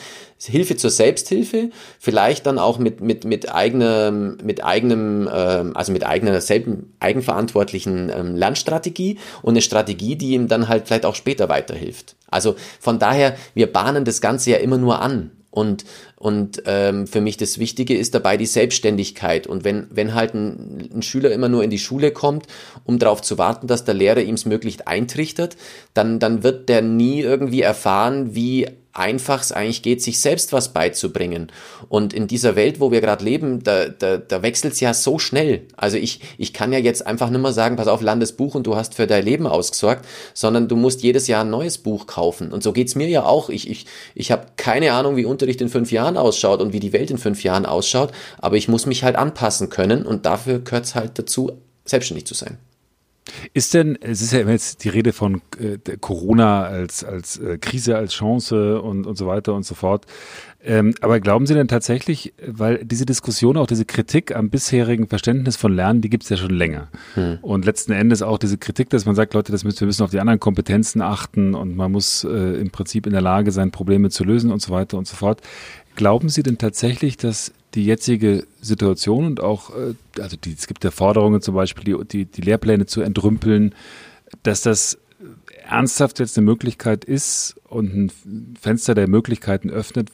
Hilfe zur Selbsthilfe, vielleicht dann auch mit, mit, mit eigenem, mit eigenem, ähm, also mit eigener selben, eigenverantwortlichen ähm, Lernstrategie und eine Strategie, die ihm dann halt vielleicht auch später weiterhilft. Also von daher, wir bahnen das Ganze ja immer nur an und, und ähm, für mich das Wichtige ist dabei die Selbstständigkeit. Und wenn, wenn halt ein, ein Schüler immer nur in die Schule kommt, um darauf zu warten, dass der Lehrer ihm es möglichst eintrichtert, dann, dann wird der nie irgendwie erfahren, wie einfach es eigentlich geht, sich selbst was beizubringen. Und in dieser Welt, wo wir gerade leben, da, da, da wechselt es ja so schnell. Also ich, ich kann ja jetzt einfach nicht mehr sagen, pass auf, Landesbuch und du hast für dein Leben ausgesorgt, sondern du musst jedes Jahr ein neues Buch kaufen. Und so geht's mir ja auch. Ich, ich, ich habe keine Ahnung, wie Unterricht in fünf Jahren ausschaut und wie die Welt in fünf Jahren ausschaut, aber ich muss mich halt anpassen können und dafür gehört es halt dazu, selbstständig zu sein. Ist denn, es ist ja immer jetzt die Rede von äh, Corona als, als äh, Krise, als Chance und, und so weiter und so fort. Ähm, aber glauben Sie denn tatsächlich, weil diese Diskussion, auch diese Kritik am bisherigen Verständnis von Lernen, die gibt es ja schon länger. Hm. Und letzten Endes auch diese Kritik, dass man sagt, Leute, das müssen, wir müssen auf die anderen Kompetenzen achten und man muss äh, im Prinzip in der Lage sein, Probleme zu lösen und so weiter und so fort. Glauben Sie denn tatsächlich, dass die jetzige Situation und auch, äh, also die, es gibt ja Forderungen zum Beispiel, die, die, die Lehrpläne zu entrümpeln, dass das ernsthaft jetzt eine Möglichkeit ist und ein Fenster der Möglichkeiten öffnet,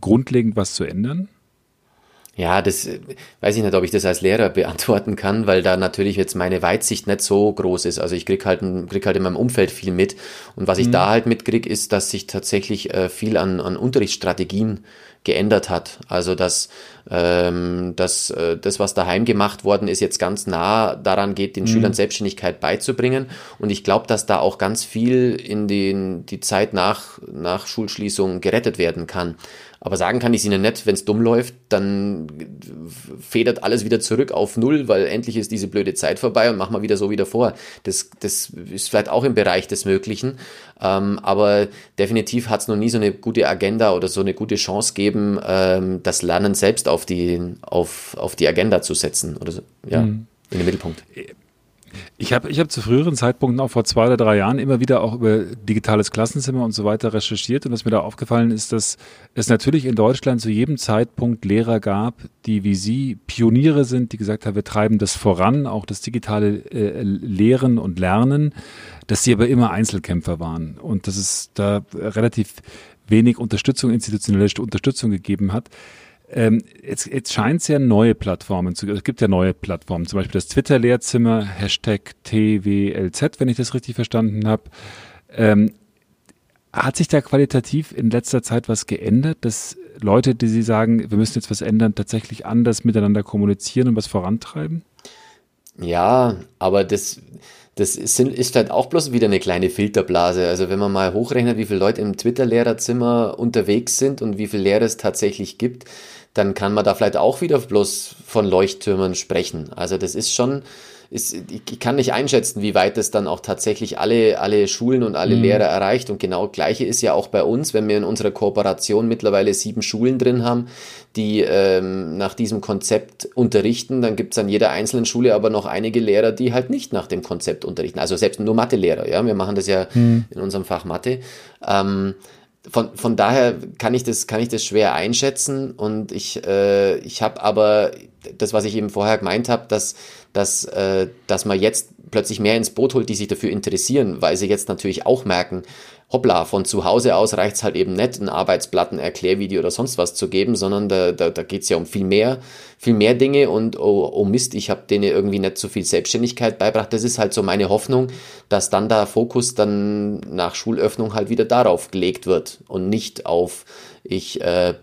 grundlegend was zu ändern? Ja, das äh, weiß ich nicht, ob ich das als Lehrer beantworten kann, weil da natürlich jetzt meine Weitsicht nicht so groß ist. Also ich krieg halt, krieg halt in meinem Umfeld viel mit. Und was ich mhm. da halt mitkrieg, ist, dass sich tatsächlich äh, viel an, an Unterrichtsstrategien geändert hat. Also dass, ähm, dass äh, das, was daheim gemacht worden ist, jetzt ganz nah daran geht, den mhm. Schülern Selbstständigkeit beizubringen. Und ich glaube, dass da auch ganz viel in den, die Zeit nach, nach Schulschließung gerettet werden kann. Aber sagen kann ich es Ihnen nicht, wenn es dumm läuft, dann federt alles wieder zurück auf Null, weil endlich ist diese blöde Zeit vorbei und machen wir wieder so wieder vor. Das, das ist vielleicht auch im Bereich des Möglichen. Ähm, aber definitiv hat es noch nie so eine gute Agenda oder so eine gute Chance gegeben, ähm, das Lernen selbst auf die, auf, auf die Agenda zu setzen oder so, ja, mhm. in den Mittelpunkt. Ich habe ich hab zu früheren Zeitpunkten, auch vor zwei oder drei Jahren, immer wieder auch über digitales Klassenzimmer und so weiter recherchiert. Und was mir da aufgefallen ist, dass es natürlich in Deutschland zu jedem Zeitpunkt Lehrer gab, die wie Sie Pioniere sind, die gesagt haben, wir treiben das voran, auch das digitale äh, Lehren und Lernen, dass sie aber immer Einzelkämpfer waren und dass es da relativ wenig Unterstützung, institutionelle Unterstützung gegeben hat. Ähm, jetzt, jetzt scheint es ja neue Plattformen zu geben. Es gibt ja neue Plattformen, zum Beispiel das Twitter-Lehrzimmer, Hashtag TWLZ, wenn ich das richtig verstanden habe. Ähm, hat sich da qualitativ in letzter Zeit was geändert, dass Leute, die Sie sagen, wir müssen jetzt was ändern, tatsächlich anders miteinander kommunizieren und was vorantreiben? Ja, aber das, das ist, halt auch bloß wieder eine kleine Filterblase. Also wenn man mal hochrechnet, wie viele Leute im Twitter-Lehrerzimmer unterwegs sind und wie viele Lehrer es tatsächlich gibt, dann kann man da vielleicht auch wieder bloß von Leuchttürmen sprechen. Also das ist schon, ist, ich kann nicht einschätzen, wie weit es dann auch tatsächlich alle, alle Schulen und alle mhm. Lehrer erreicht. Und genau gleiche ist ja auch bei uns, wenn wir in unserer Kooperation mittlerweile sieben Schulen drin haben, die ähm, nach diesem Konzept unterrichten, dann gibt es an jeder einzelnen Schule aber noch einige Lehrer, die halt nicht nach dem Konzept unterrichten. Also selbst nur Mathelehrer, ja. Wir machen das ja mhm. in unserem Fach Mathe. Ähm, von, von daher kann ich das, kann ich das schwer einschätzen. Und ich, äh, ich habe aber das, was ich eben vorher gemeint habe, dass, dass, äh, dass man jetzt plötzlich mehr ins Boot holt, die sich dafür interessieren, weil sie jetzt natürlich auch merken, hoppla, von zu Hause aus reicht es halt eben nicht, ein Arbeitsblatt, ein Erklärvideo oder sonst was zu geben, sondern da, da, da geht es ja um viel mehr, viel mehr Dinge und oh, oh Mist, ich habe denen irgendwie nicht so viel Selbstständigkeit beibracht. Das ist halt so meine Hoffnung, dass dann der Fokus dann nach Schulöffnung halt wieder darauf gelegt wird und nicht auf ich äh,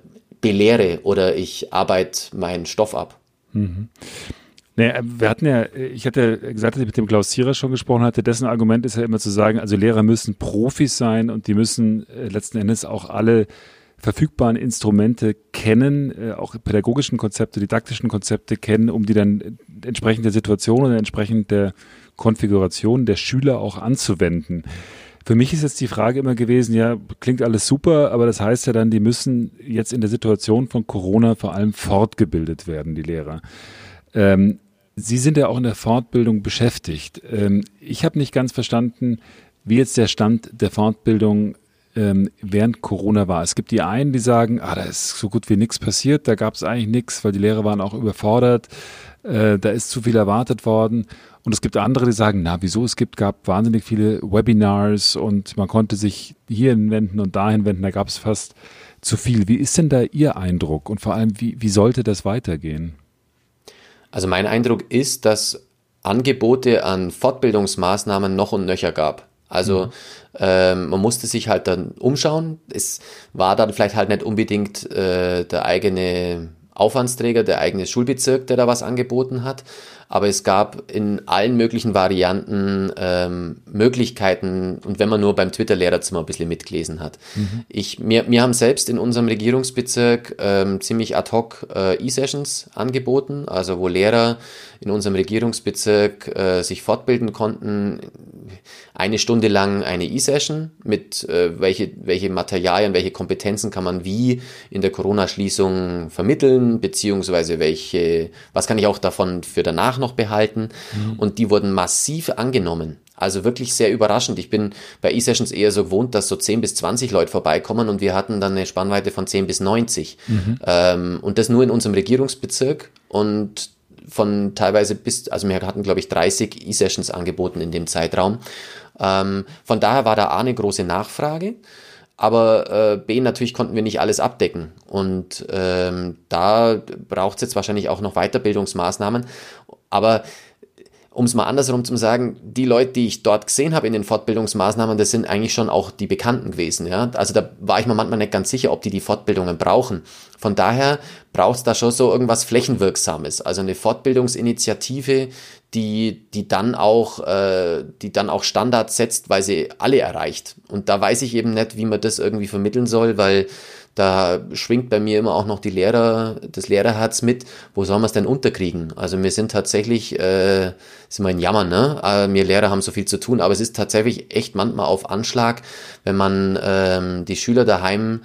belehre oder ich arbeite meinen Stoff ab. Mhm. Nee, wir hatten ja, ich hatte gesagt, dass ich mit dem Klaus Zierer schon gesprochen hatte, dessen Argument ist ja immer zu sagen, also Lehrer müssen Profis sein und die müssen äh, letzten Endes auch alle verfügbaren Instrumente kennen, äh, auch pädagogischen Konzepte, didaktischen Konzepte kennen, um die dann entsprechend der Situation und entsprechend der Konfiguration der Schüler auch anzuwenden. Für mich ist jetzt die Frage immer gewesen, ja, klingt alles super, aber das heißt ja dann, die müssen jetzt in der Situation von Corona vor allem fortgebildet werden, die Lehrer. Ähm, Sie sind ja auch in der Fortbildung beschäftigt. Ähm, ich habe nicht ganz verstanden, wie jetzt der Stand der Fortbildung ähm, während Corona war. Es gibt die einen, die sagen, ah, da ist so gut wie nichts passiert, da gab es eigentlich nichts, weil die Lehrer waren auch überfordert, äh, da ist zu viel erwartet worden. Und es gibt andere, die sagen, na, wieso? Es gibt, gab wahnsinnig viele Webinars und man konnte sich hierhin wenden und dahin wenden, da gab es fast zu viel. Wie ist denn da Ihr Eindruck und vor allem, wie, wie sollte das weitergehen? Also mein Eindruck ist, dass Angebote an Fortbildungsmaßnahmen noch und nöcher gab. Also mhm. ähm, man musste sich halt dann umschauen. Es war dann vielleicht halt nicht unbedingt äh, der eigene Aufwandsträger, der eigene Schulbezirk, der da was angeboten hat aber es gab in allen möglichen Varianten ähm, Möglichkeiten und wenn man nur beim Twitter-Lehrerzimmer ein bisschen mitgelesen hat. Mhm. Ich, mir, mir haben selbst in unserem Regierungsbezirk ähm, ziemlich ad hoc äh, E-Sessions angeboten, also wo Lehrer in unserem Regierungsbezirk äh, sich fortbilden konnten, eine Stunde lang eine E-Session mit äh, welche, welche Materialien, welche Kompetenzen kann man wie in der Corona-Schließung vermitteln, beziehungsweise welche, was kann ich auch davon für danach noch behalten. Mhm. Und die wurden massiv angenommen. Also wirklich sehr überraschend. Ich bin bei E-Sessions eher so gewohnt, dass so 10 bis 20 Leute vorbeikommen und wir hatten dann eine Spannweite von 10 bis 90. Mhm. Ähm, und das nur in unserem Regierungsbezirk und von teilweise bis, also wir hatten glaube ich 30 E-Sessions angeboten in dem Zeitraum. Ähm, von daher war da A eine große Nachfrage. Aber äh, B, natürlich konnten wir nicht alles abdecken. Und ähm, da braucht es jetzt wahrscheinlich auch noch Weiterbildungsmaßnahmen. Aber um es mal andersrum zu sagen, die Leute, die ich dort gesehen habe in den Fortbildungsmaßnahmen, das sind eigentlich schon auch die Bekannten gewesen. Ja? Also da war ich mir manchmal nicht ganz sicher, ob die die Fortbildungen brauchen. Von daher braucht es da schon so irgendwas Flächenwirksames, also eine Fortbildungsinitiative, die, die dann auch, äh, die dann auch Standards setzt, weil sie alle erreicht. Und da weiß ich eben nicht, wie man das irgendwie vermitteln soll, weil da schwingt bei mir immer auch noch die Lehrer, das Lehrerherz mit, wo soll man es denn unterkriegen? Also wir sind tatsächlich, äh, ist immer ein Jammer, ne? Äh, wir Lehrer haben so viel zu tun, aber es ist tatsächlich echt manchmal auf Anschlag, wenn man ähm, die Schüler daheim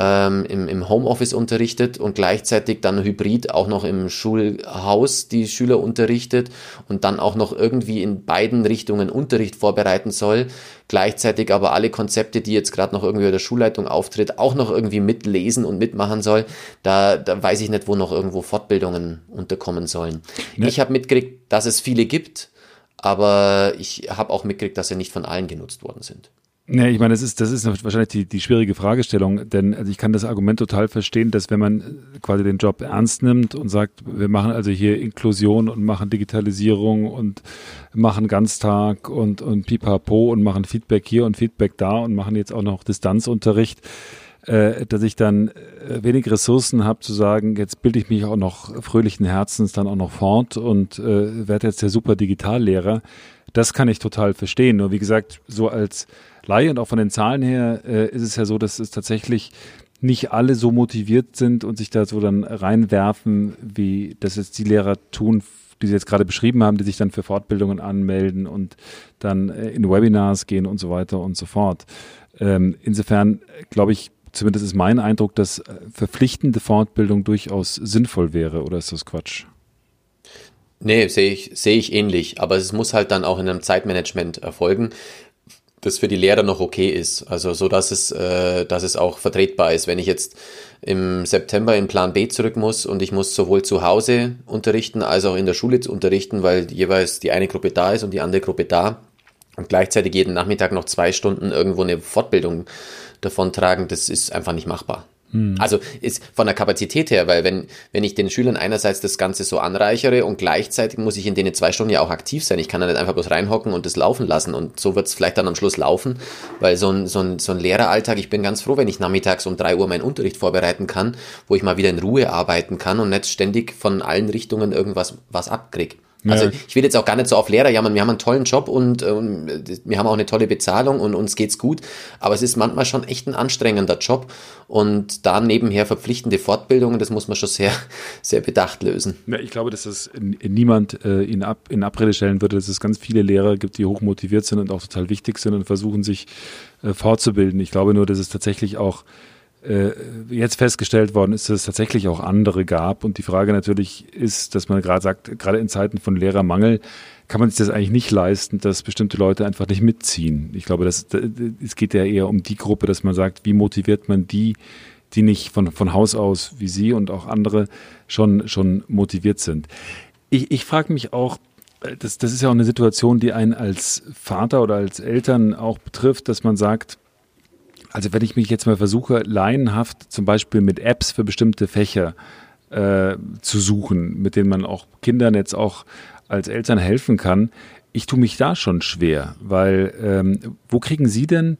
ähm, im, im Homeoffice unterrichtet und gleichzeitig dann hybrid auch noch im Schulhaus die Schüler unterrichtet und dann auch noch irgendwie in beiden Richtungen Unterricht vorbereiten soll, gleichzeitig aber alle Konzepte, die jetzt gerade noch irgendwie bei der Schulleitung auftritt, auch noch irgendwie mitlesen und mitmachen soll, da, da weiß ich nicht, wo noch irgendwo Fortbildungen unterkommen sollen. Ne? Ich habe mitgekriegt, dass es viele gibt, aber ich habe auch mitgekriegt, dass sie nicht von allen genutzt worden sind. Nee, ich meine, das ist, das ist wahrscheinlich die, die schwierige Fragestellung, denn also ich kann das Argument total verstehen, dass wenn man quasi den Job ernst nimmt und sagt, wir machen also hier Inklusion und machen Digitalisierung und machen Ganztag und, und Pipapo und machen Feedback hier und Feedback da und machen jetzt auch noch Distanzunterricht, äh, dass ich dann äh, wenig Ressourcen habe zu sagen, jetzt bilde ich mich auch noch fröhlichen Herzens dann auch noch fort und äh, werde jetzt der super Digitallehrer. Das kann ich total verstehen. Nur wie gesagt, so als Laie und auch von den Zahlen her äh, ist es ja so, dass es tatsächlich nicht alle so motiviert sind und sich da so dann reinwerfen, wie das jetzt die Lehrer tun, die Sie jetzt gerade beschrieben haben, die sich dann für Fortbildungen anmelden und dann äh, in Webinars gehen und so weiter und so fort. Ähm, insofern glaube ich, zumindest ist mein Eindruck, dass äh, verpflichtende Fortbildung durchaus sinnvoll wäre, oder ist das Quatsch? Nee, sehe ich, sehe ich ähnlich, aber es muss halt dann auch in einem Zeitmanagement erfolgen das für die Lehrer noch okay ist. Also so, dass es, äh, dass es auch vertretbar ist. Wenn ich jetzt im September in Plan B zurück muss und ich muss sowohl zu Hause unterrichten als auch in der Schule unterrichten, weil jeweils die eine Gruppe da ist und die andere Gruppe da und gleichzeitig jeden Nachmittag noch zwei Stunden irgendwo eine Fortbildung davon tragen, das ist einfach nicht machbar. Hm. Also ist von der Kapazität her, weil wenn, wenn ich den Schülern einerseits das Ganze so anreichere und gleichzeitig muss ich in denen zwei Stunden ja auch aktiv sein. Ich kann da nicht einfach bloß reinhocken und das laufen lassen und so wird es vielleicht dann am Schluss laufen, weil so ein, so, ein, so ein Lehreralltag, ich bin ganz froh, wenn ich nachmittags um drei Uhr meinen Unterricht vorbereiten kann, wo ich mal wieder in Ruhe arbeiten kann und nicht ständig von allen Richtungen irgendwas was abkrieg. Also ja. ich will jetzt auch gar nicht so auf Lehrer jammern. Wir haben einen tollen Job und ähm, wir haben auch eine tolle Bezahlung und uns geht's gut. Aber es ist manchmal schon echt ein anstrengender Job und da nebenher verpflichtende Fortbildungen, das muss man schon sehr, [LAUGHS] sehr bedacht lösen. Ja, ich glaube, dass das niemand äh, in, Ab in Abrede stellen würde, dass es ganz viele Lehrer gibt, die hoch motiviert sind und auch total wichtig sind und versuchen sich äh, fortzubilden. Ich glaube nur, dass es tatsächlich auch äh, jetzt festgestellt worden ist, dass es tatsächlich auch andere gab. Und die Frage natürlich ist, dass man gerade sagt, gerade in Zeiten von Lehrermangel kann man sich das eigentlich nicht leisten, dass bestimmte Leute einfach nicht mitziehen. Ich glaube, das, es geht ja eher um die Gruppe, dass man sagt, wie motiviert man die, die nicht von, von Haus aus wie Sie und auch andere schon, schon motiviert sind. Ich, ich frage mich auch, äh, das, das ist ja auch eine Situation, die einen als Vater oder als Eltern auch betrifft, dass man sagt, also wenn ich mich jetzt mal versuche, laienhaft zum Beispiel mit Apps für bestimmte Fächer äh, zu suchen, mit denen man auch Kindern jetzt auch als Eltern helfen kann, ich tue mich da schon schwer, weil ähm, wo kriegen Sie denn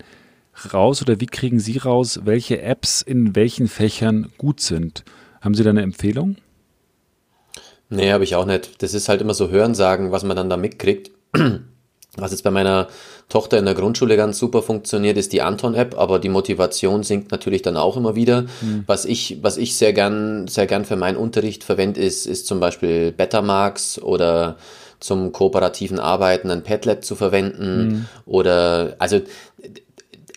raus oder wie kriegen Sie raus, welche Apps in welchen Fächern gut sind? Haben Sie da eine Empfehlung? Nee, habe ich auch nicht. Das ist halt immer so Hörensagen, was man dann da mitkriegt. Was jetzt bei meiner Tochter in der Grundschule ganz super funktioniert, ist die Anton-App, aber die Motivation sinkt natürlich dann auch immer wieder. Mhm. Was ich, was ich sehr gern, sehr gern für meinen Unterricht verwende, ist, ist zum Beispiel Betamax oder zum kooperativen Arbeiten ein Padlet zu verwenden mhm. oder, also,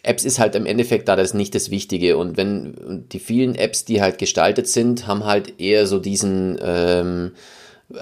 Apps ist halt im Endeffekt da das nicht das Wichtige und wenn die vielen Apps, die halt gestaltet sind, haben halt eher so diesen ähm,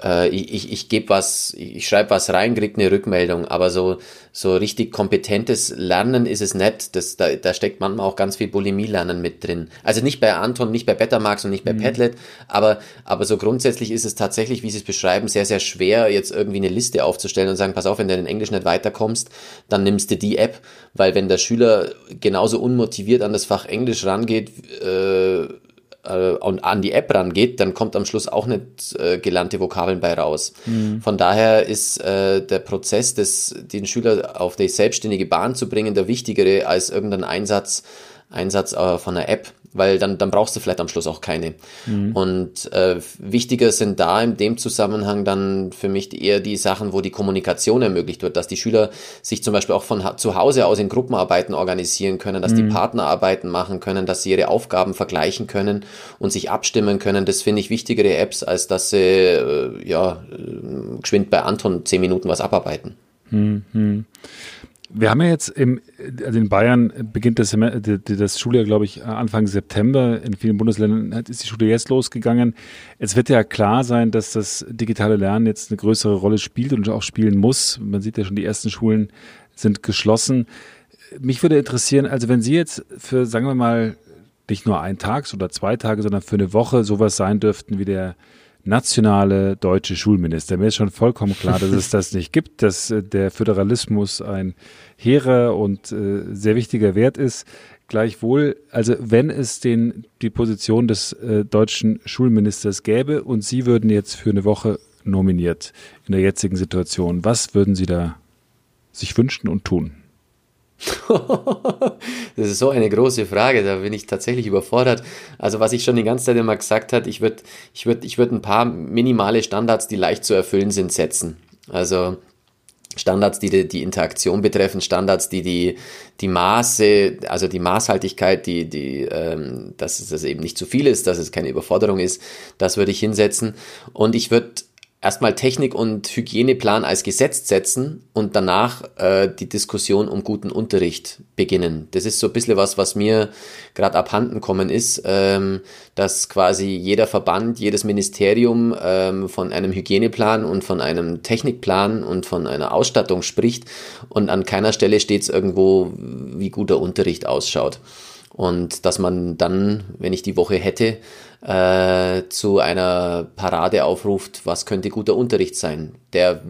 äh, ich, ich, ich gebe was, ich schreibe was rein, krieg eine Rückmeldung, aber so, so richtig kompetentes Lernen ist es nicht. Das, da, da steckt manchmal auch ganz viel Bulimie-Lernen mit drin. Also nicht bei Anton, nicht bei Betamax und nicht bei mhm. Padlet, aber, aber so grundsätzlich ist es tatsächlich, wie Sie es beschreiben, sehr, sehr schwer, jetzt irgendwie eine Liste aufzustellen und sagen, pass auf, wenn du in Englisch nicht weiterkommst, dann nimmst du die App, weil wenn der Schüler genauso unmotiviert an das Fach Englisch rangeht, äh, äh, und an die App rangeht, dann kommt am Schluss auch nicht äh, gelernte Vokabeln bei raus. Mhm. Von daher ist äh, der Prozess, des, den Schüler auf die selbstständige Bahn zu bringen, der wichtigere als irgendein Einsatz, Einsatz äh, von einer App weil dann, dann brauchst du vielleicht am Schluss auch keine. Mhm. Und äh, wichtiger sind da in dem Zusammenhang dann für mich eher die Sachen, wo die Kommunikation ermöglicht wird, dass die Schüler sich zum Beispiel auch von zu Hause aus in Gruppenarbeiten organisieren können, dass mhm. die Partnerarbeiten machen können, dass sie ihre Aufgaben vergleichen können und sich abstimmen können. Das finde ich wichtigere Apps, als dass sie äh, ja äh, geschwind bei Anton zehn Minuten was abarbeiten. Mhm. Wir haben ja jetzt im, also in Bayern beginnt das, das Schuljahr, glaube ich, Anfang September. In vielen Bundesländern ist die Schule jetzt losgegangen. Es wird ja klar sein, dass das digitale Lernen jetzt eine größere Rolle spielt und auch spielen muss. Man sieht ja schon, die ersten Schulen sind geschlossen. Mich würde interessieren, also wenn Sie jetzt für, sagen wir mal, nicht nur ein Tag oder zwei Tage, sondern für eine Woche sowas sein dürften wie der nationale deutsche Schulminister. Mir ist schon vollkommen klar, dass es das nicht gibt, dass äh, der Föderalismus ein hehrer und äh, sehr wichtiger Wert ist. Gleichwohl, also wenn es den, die Position des äh, deutschen Schulministers gäbe und Sie würden jetzt für eine Woche nominiert in der jetzigen Situation, was würden Sie da sich wünschen und tun? [LAUGHS] das ist so eine große Frage, da bin ich tatsächlich überfordert. Also was ich schon die ganze Zeit immer gesagt habe, ich würde ich würd, ich würd ein paar minimale Standards, die leicht zu erfüllen sind, setzen. Also Standards, die, die Interaktion betreffen, Standards, die die, die Maße, also die Maßhaltigkeit, die, die, ähm, dass es eben nicht zu viel ist, dass es keine Überforderung ist, das würde ich hinsetzen. Und ich würde erstmal Technik und Hygieneplan als Gesetz setzen und danach äh, die Diskussion um guten Unterricht beginnen. Das ist so ein bisschen was, was mir gerade abhanden kommen ist, ähm, dass quasi jeder Verband, jedes Ministerium ähm, von einem Hygieneplan und von einem Technikplan und von einer Ausstattung spricht und an keiner Stelle steht es irgendwo, wie guter Unterricht ausschaut. Und dass man dann, wenn ich die Woche hätte, äh, zu einer Parade aufruft, was könnte guter Unterricht sein. Der,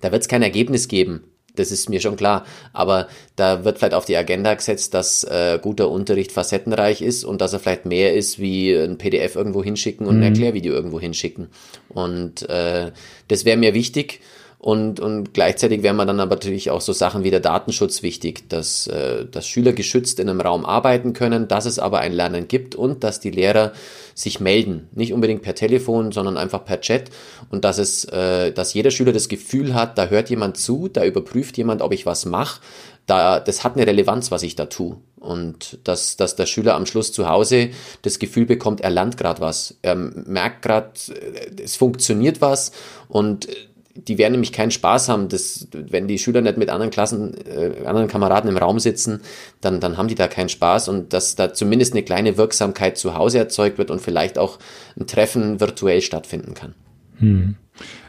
da wird es kein Ergebnis geben. Das ist mir schon klar. Aber da wird vielleicht auf die Agenda gesetzt, dass äh, guter Unterricht facettenreich ist und dass er vielleicht mehr ist wie ein PDF irgendwo hinschicken und ein mhm. Erklärvideo irgendwo hinschicken. Und äh, das wäre mir wichtig. Und, und gleichzeitig wären mir dann aber natürlich auch so Sachen wie der Datenschutz wichtig, dass, äh, dass Schüler geschützt in einem Raum arbeiten können, dass es aber ein Lernen gibt und dass die Lehrer sich melden. Nicht unbedingt per Telefon, sondern einfach per Chat. Und dass es, äh, dass jeder Schüler das Gefühl hat, da hört jemand zu, da überprüft jemand, ob ich was mache. Da, das hat eine Relevanz, was ich da tue. Und dass, dass der Schüler am Schluss zu Hause das Gefühl bekommt, er lernt gerade was. Er merkt gerade, äh, es funktioniert was und die werden nämlich keinen Spaß haben, dass, wenn die Schüler nicht mit anderen Klassen, äh, anderen Kameraden im Raum sitzen, dann, dann haben die da keinen Spaß und dass da zumindest eine kleine Wirksamkeit zu Hause erzeugt wird und vielleicht auch ein Treffen virtuell stattfinden kann. Hm.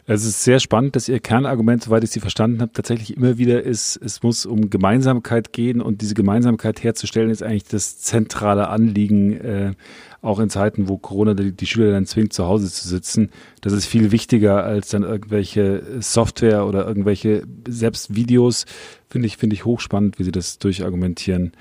Es ist sehr spannend, dass Ihr Kernargument, soweit ich Sie verstanden habe, tatsächlich immer wieder ist, es muss um Gemeinsamkeit gehen und diese Gemeinsamkeit herzustellen ist eigentlich das zentrale Anliegen äh, auch in Zeiten, wo Corona die, die, Schüler dann zwingt, zu Hause zu sitzen. Das ist viel wichtiger als dann irgendwelche Software oder irgendwelche selbst Videos. Finde ich, finde ich hochspannend, wie sie das durchargumentieren.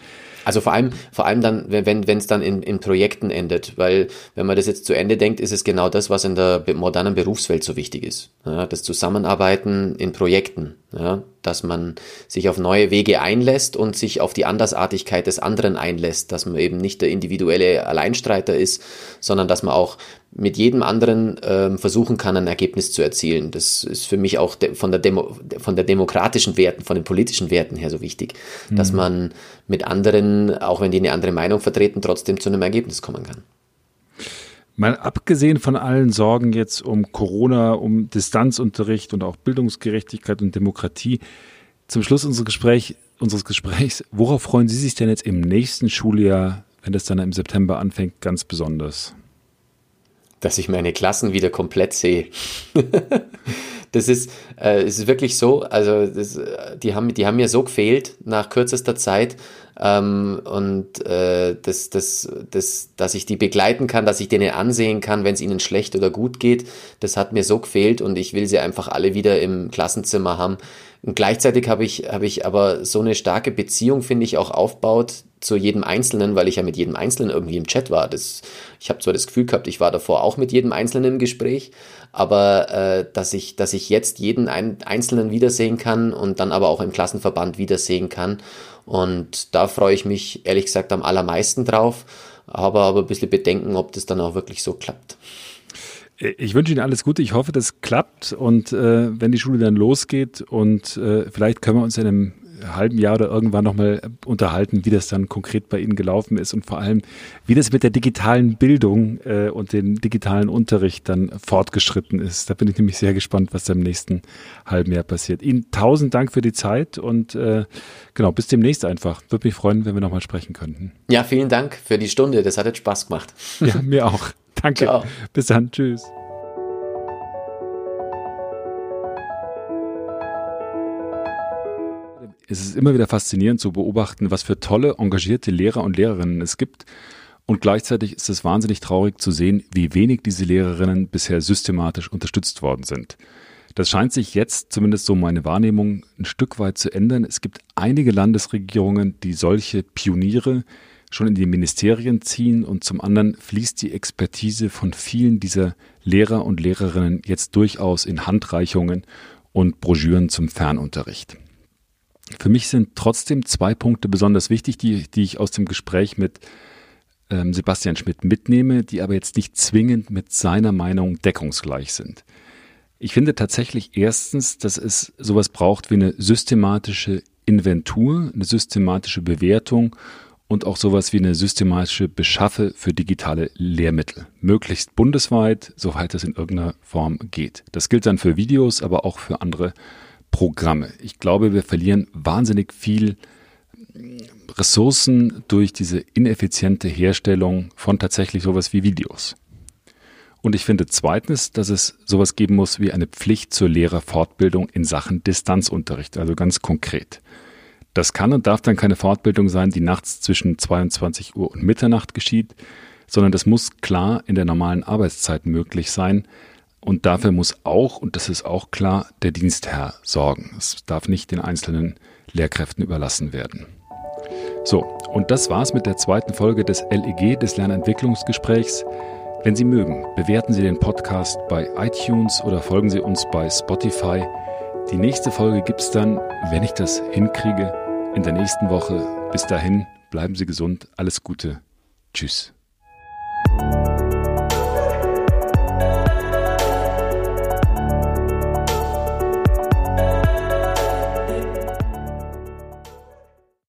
Also vor allem, vor allem dann, wenn wenn es dann in, in Projekten endet, weil wenn man das jetzt zu Ende denkt, ist es genau das, was in der modernen Berufswelt so wichtig ist. Ja, das Zusammenarbeiten in Projekten, ja, dass man sich auf neue Wege einlässt und sich auf die Andersartigkeit des anderen einlässt, dass man eben nicht der individuelle Alleinstreiter ist, sondern dass man auch mit jedem anderen ähm, versuchen kann, ein Ergebnis zu erzielen. Das ist für mich auch de von, der Demo von der demokratischen Werten, von den politischen Werten her so wichtig, mhm. dass man mit anderen, auch wenn die eine andere Meinung vertreten, trotzdem zu einem Ergebnis kommen kann. Mal abgesehen von allen Sorgen jetzt um Corona, um Distanzunterricht und auch Bildungsgerechtigkeit und Demokratie, zum Schluss unseres, Gespräch, unseres Gesprächs, worauf freuen Sie sich denn jetzt im nächsten Schuljahr, wenn das dann im September anfängt, ganz besonders? Dass ich meine Klassen wieder komplett sehe. [LAUGHS] das ist, äh, es ist wirklich so, also das, die, haben, die haben mir so gefehlt nach kürzester Zeit ähm, und äh, das, das, das, dass ich die begleiten kann, dass ich denen ansehen kann, wenn es ihnen schlecht oder gut geht, das hat mir so gefehlt und ich will sie einfach alle wieder im Klassenzimmer haben. Und gleichzeitig habe ich, habe ich aber so eine starke Beziehung, finde ich, auch aufbaut zu jedem Einzelnen, weil ich ja mit jedem Einzelnen irgendwie im Chat war. Das, ich habe zwar das Gefühl gehabt, ich war davor auch mit jedem Einzelnen im Gespräch, aber äh, dass, ich, dass ich jetzt jeden ein, Einzelnen wiedersehen kann und dann aber auch im Klassenverband wiedersehen kann. Und da freue ich mich ehrlich gesagt am allermeisten drauf, aber aber ein bisschen Bedenken, ob das dann auch wirklich so klappt. Ich wünsche Ihnen alles Gute. Ich hoffe, das klappt. Und äh, wenn die Schule dann losgeht und äh, vielleicht können wir uns in einem halben Jahr oder irgendwann nochmal unterhalten, wie das dann konkret bei Ihnen gelaufen ist und vor allem, wie das mit der digitalen Bildung äh, und dem digitalen Unterricht dann fortgeschritten ist. Da bin ich nämlich sehr gespannt, was da im nächsten halben Jahr passiert. Ihnen tausend Dank für die Zeit und äh, genau, bis demnächst einfach. Würde mich freuen, wenn wir nochmal sprechen könnten. Ja, vielen Dank für die Stunde. Das hat jetzt Spaß gemacht. Ja, mir auch. Danke. Ciao. Bis dann. Tschüss. Es ist immer wieder faszinierend zu beobachten, was für tolle, engagierte Lehrer und Lehrerinnen es gibt. Und gleichzeitig ist es wahnsinnig traurig zu sehen, wie wenig diese Lehrerinnen bisher systematisch unterstützt worden sind. Das scheint sich jetzt, zumindest so meine Wahrnehmung, ein Stück weit zu ändern. Es gibt einige Landesregierungen, die solche Pioniere schon in die Ministerien ziehen und zum anderen fließt die Expertise von vielen dieser Lehrer und Lehrerinnen jetzt durchaus in Handreichungen und Broschüren zum Fernunterricht. Für mich sind trotzdem zwei Punkte besonders wichtig, die, die ich aus dem Gespräch mit ähm, Sebastian Schmidt mitnehme, die aber jetzt nicht zwingend mit seiner Meinung deckungsgleich sind. Ich finde tatsächlich erstens, dass es sowas braucht wie eine systematische Inventur, eine systematische Bewertung und auch sowas wie eine systematische Beschaffe für digitale Lehrmittel. Möglichst bundesweit, soweit es in irgendeiner Form geht. Das gilt dann für Videos, aber auch für andere Programme. Ich glaube, wir verlieren wahnsinnig viel Ressourcen durch diese ineffiziente Herstellung von tatsächlich sowas wie Videos. Und ich finde zweitens, dass es sowas geben muss wie eine Pflicht zur Lehrerfortbildung in Sachen Distanzunterricht, also ganz konkret. Das kann und darf dann keine Fortbildung sein, die nachts zwischen 22 Uhr und Mitternacht geschieht, sondern das muss klar in der normalen Arbeitszeit möglich sein. Und dafür muss auch, und das ist auch klar, der Dienstherr sorgen. Es darf nicht den einzelnen Lehrkräften überlassen werden. So, und das war's mit der zweiten Folge des LEG, des Lernentwicklungsgesprächs. Wenn Sie mögen, bewerten Sie den Podcast bei iTunes oder folgen Sie uns bei Spotify. Die nächste Folge gibt's dann, wenn ich das hinkriege, in der nächsten Woche. Bis dahin, bleiben Sie gesund, alles Gute. Tschüss.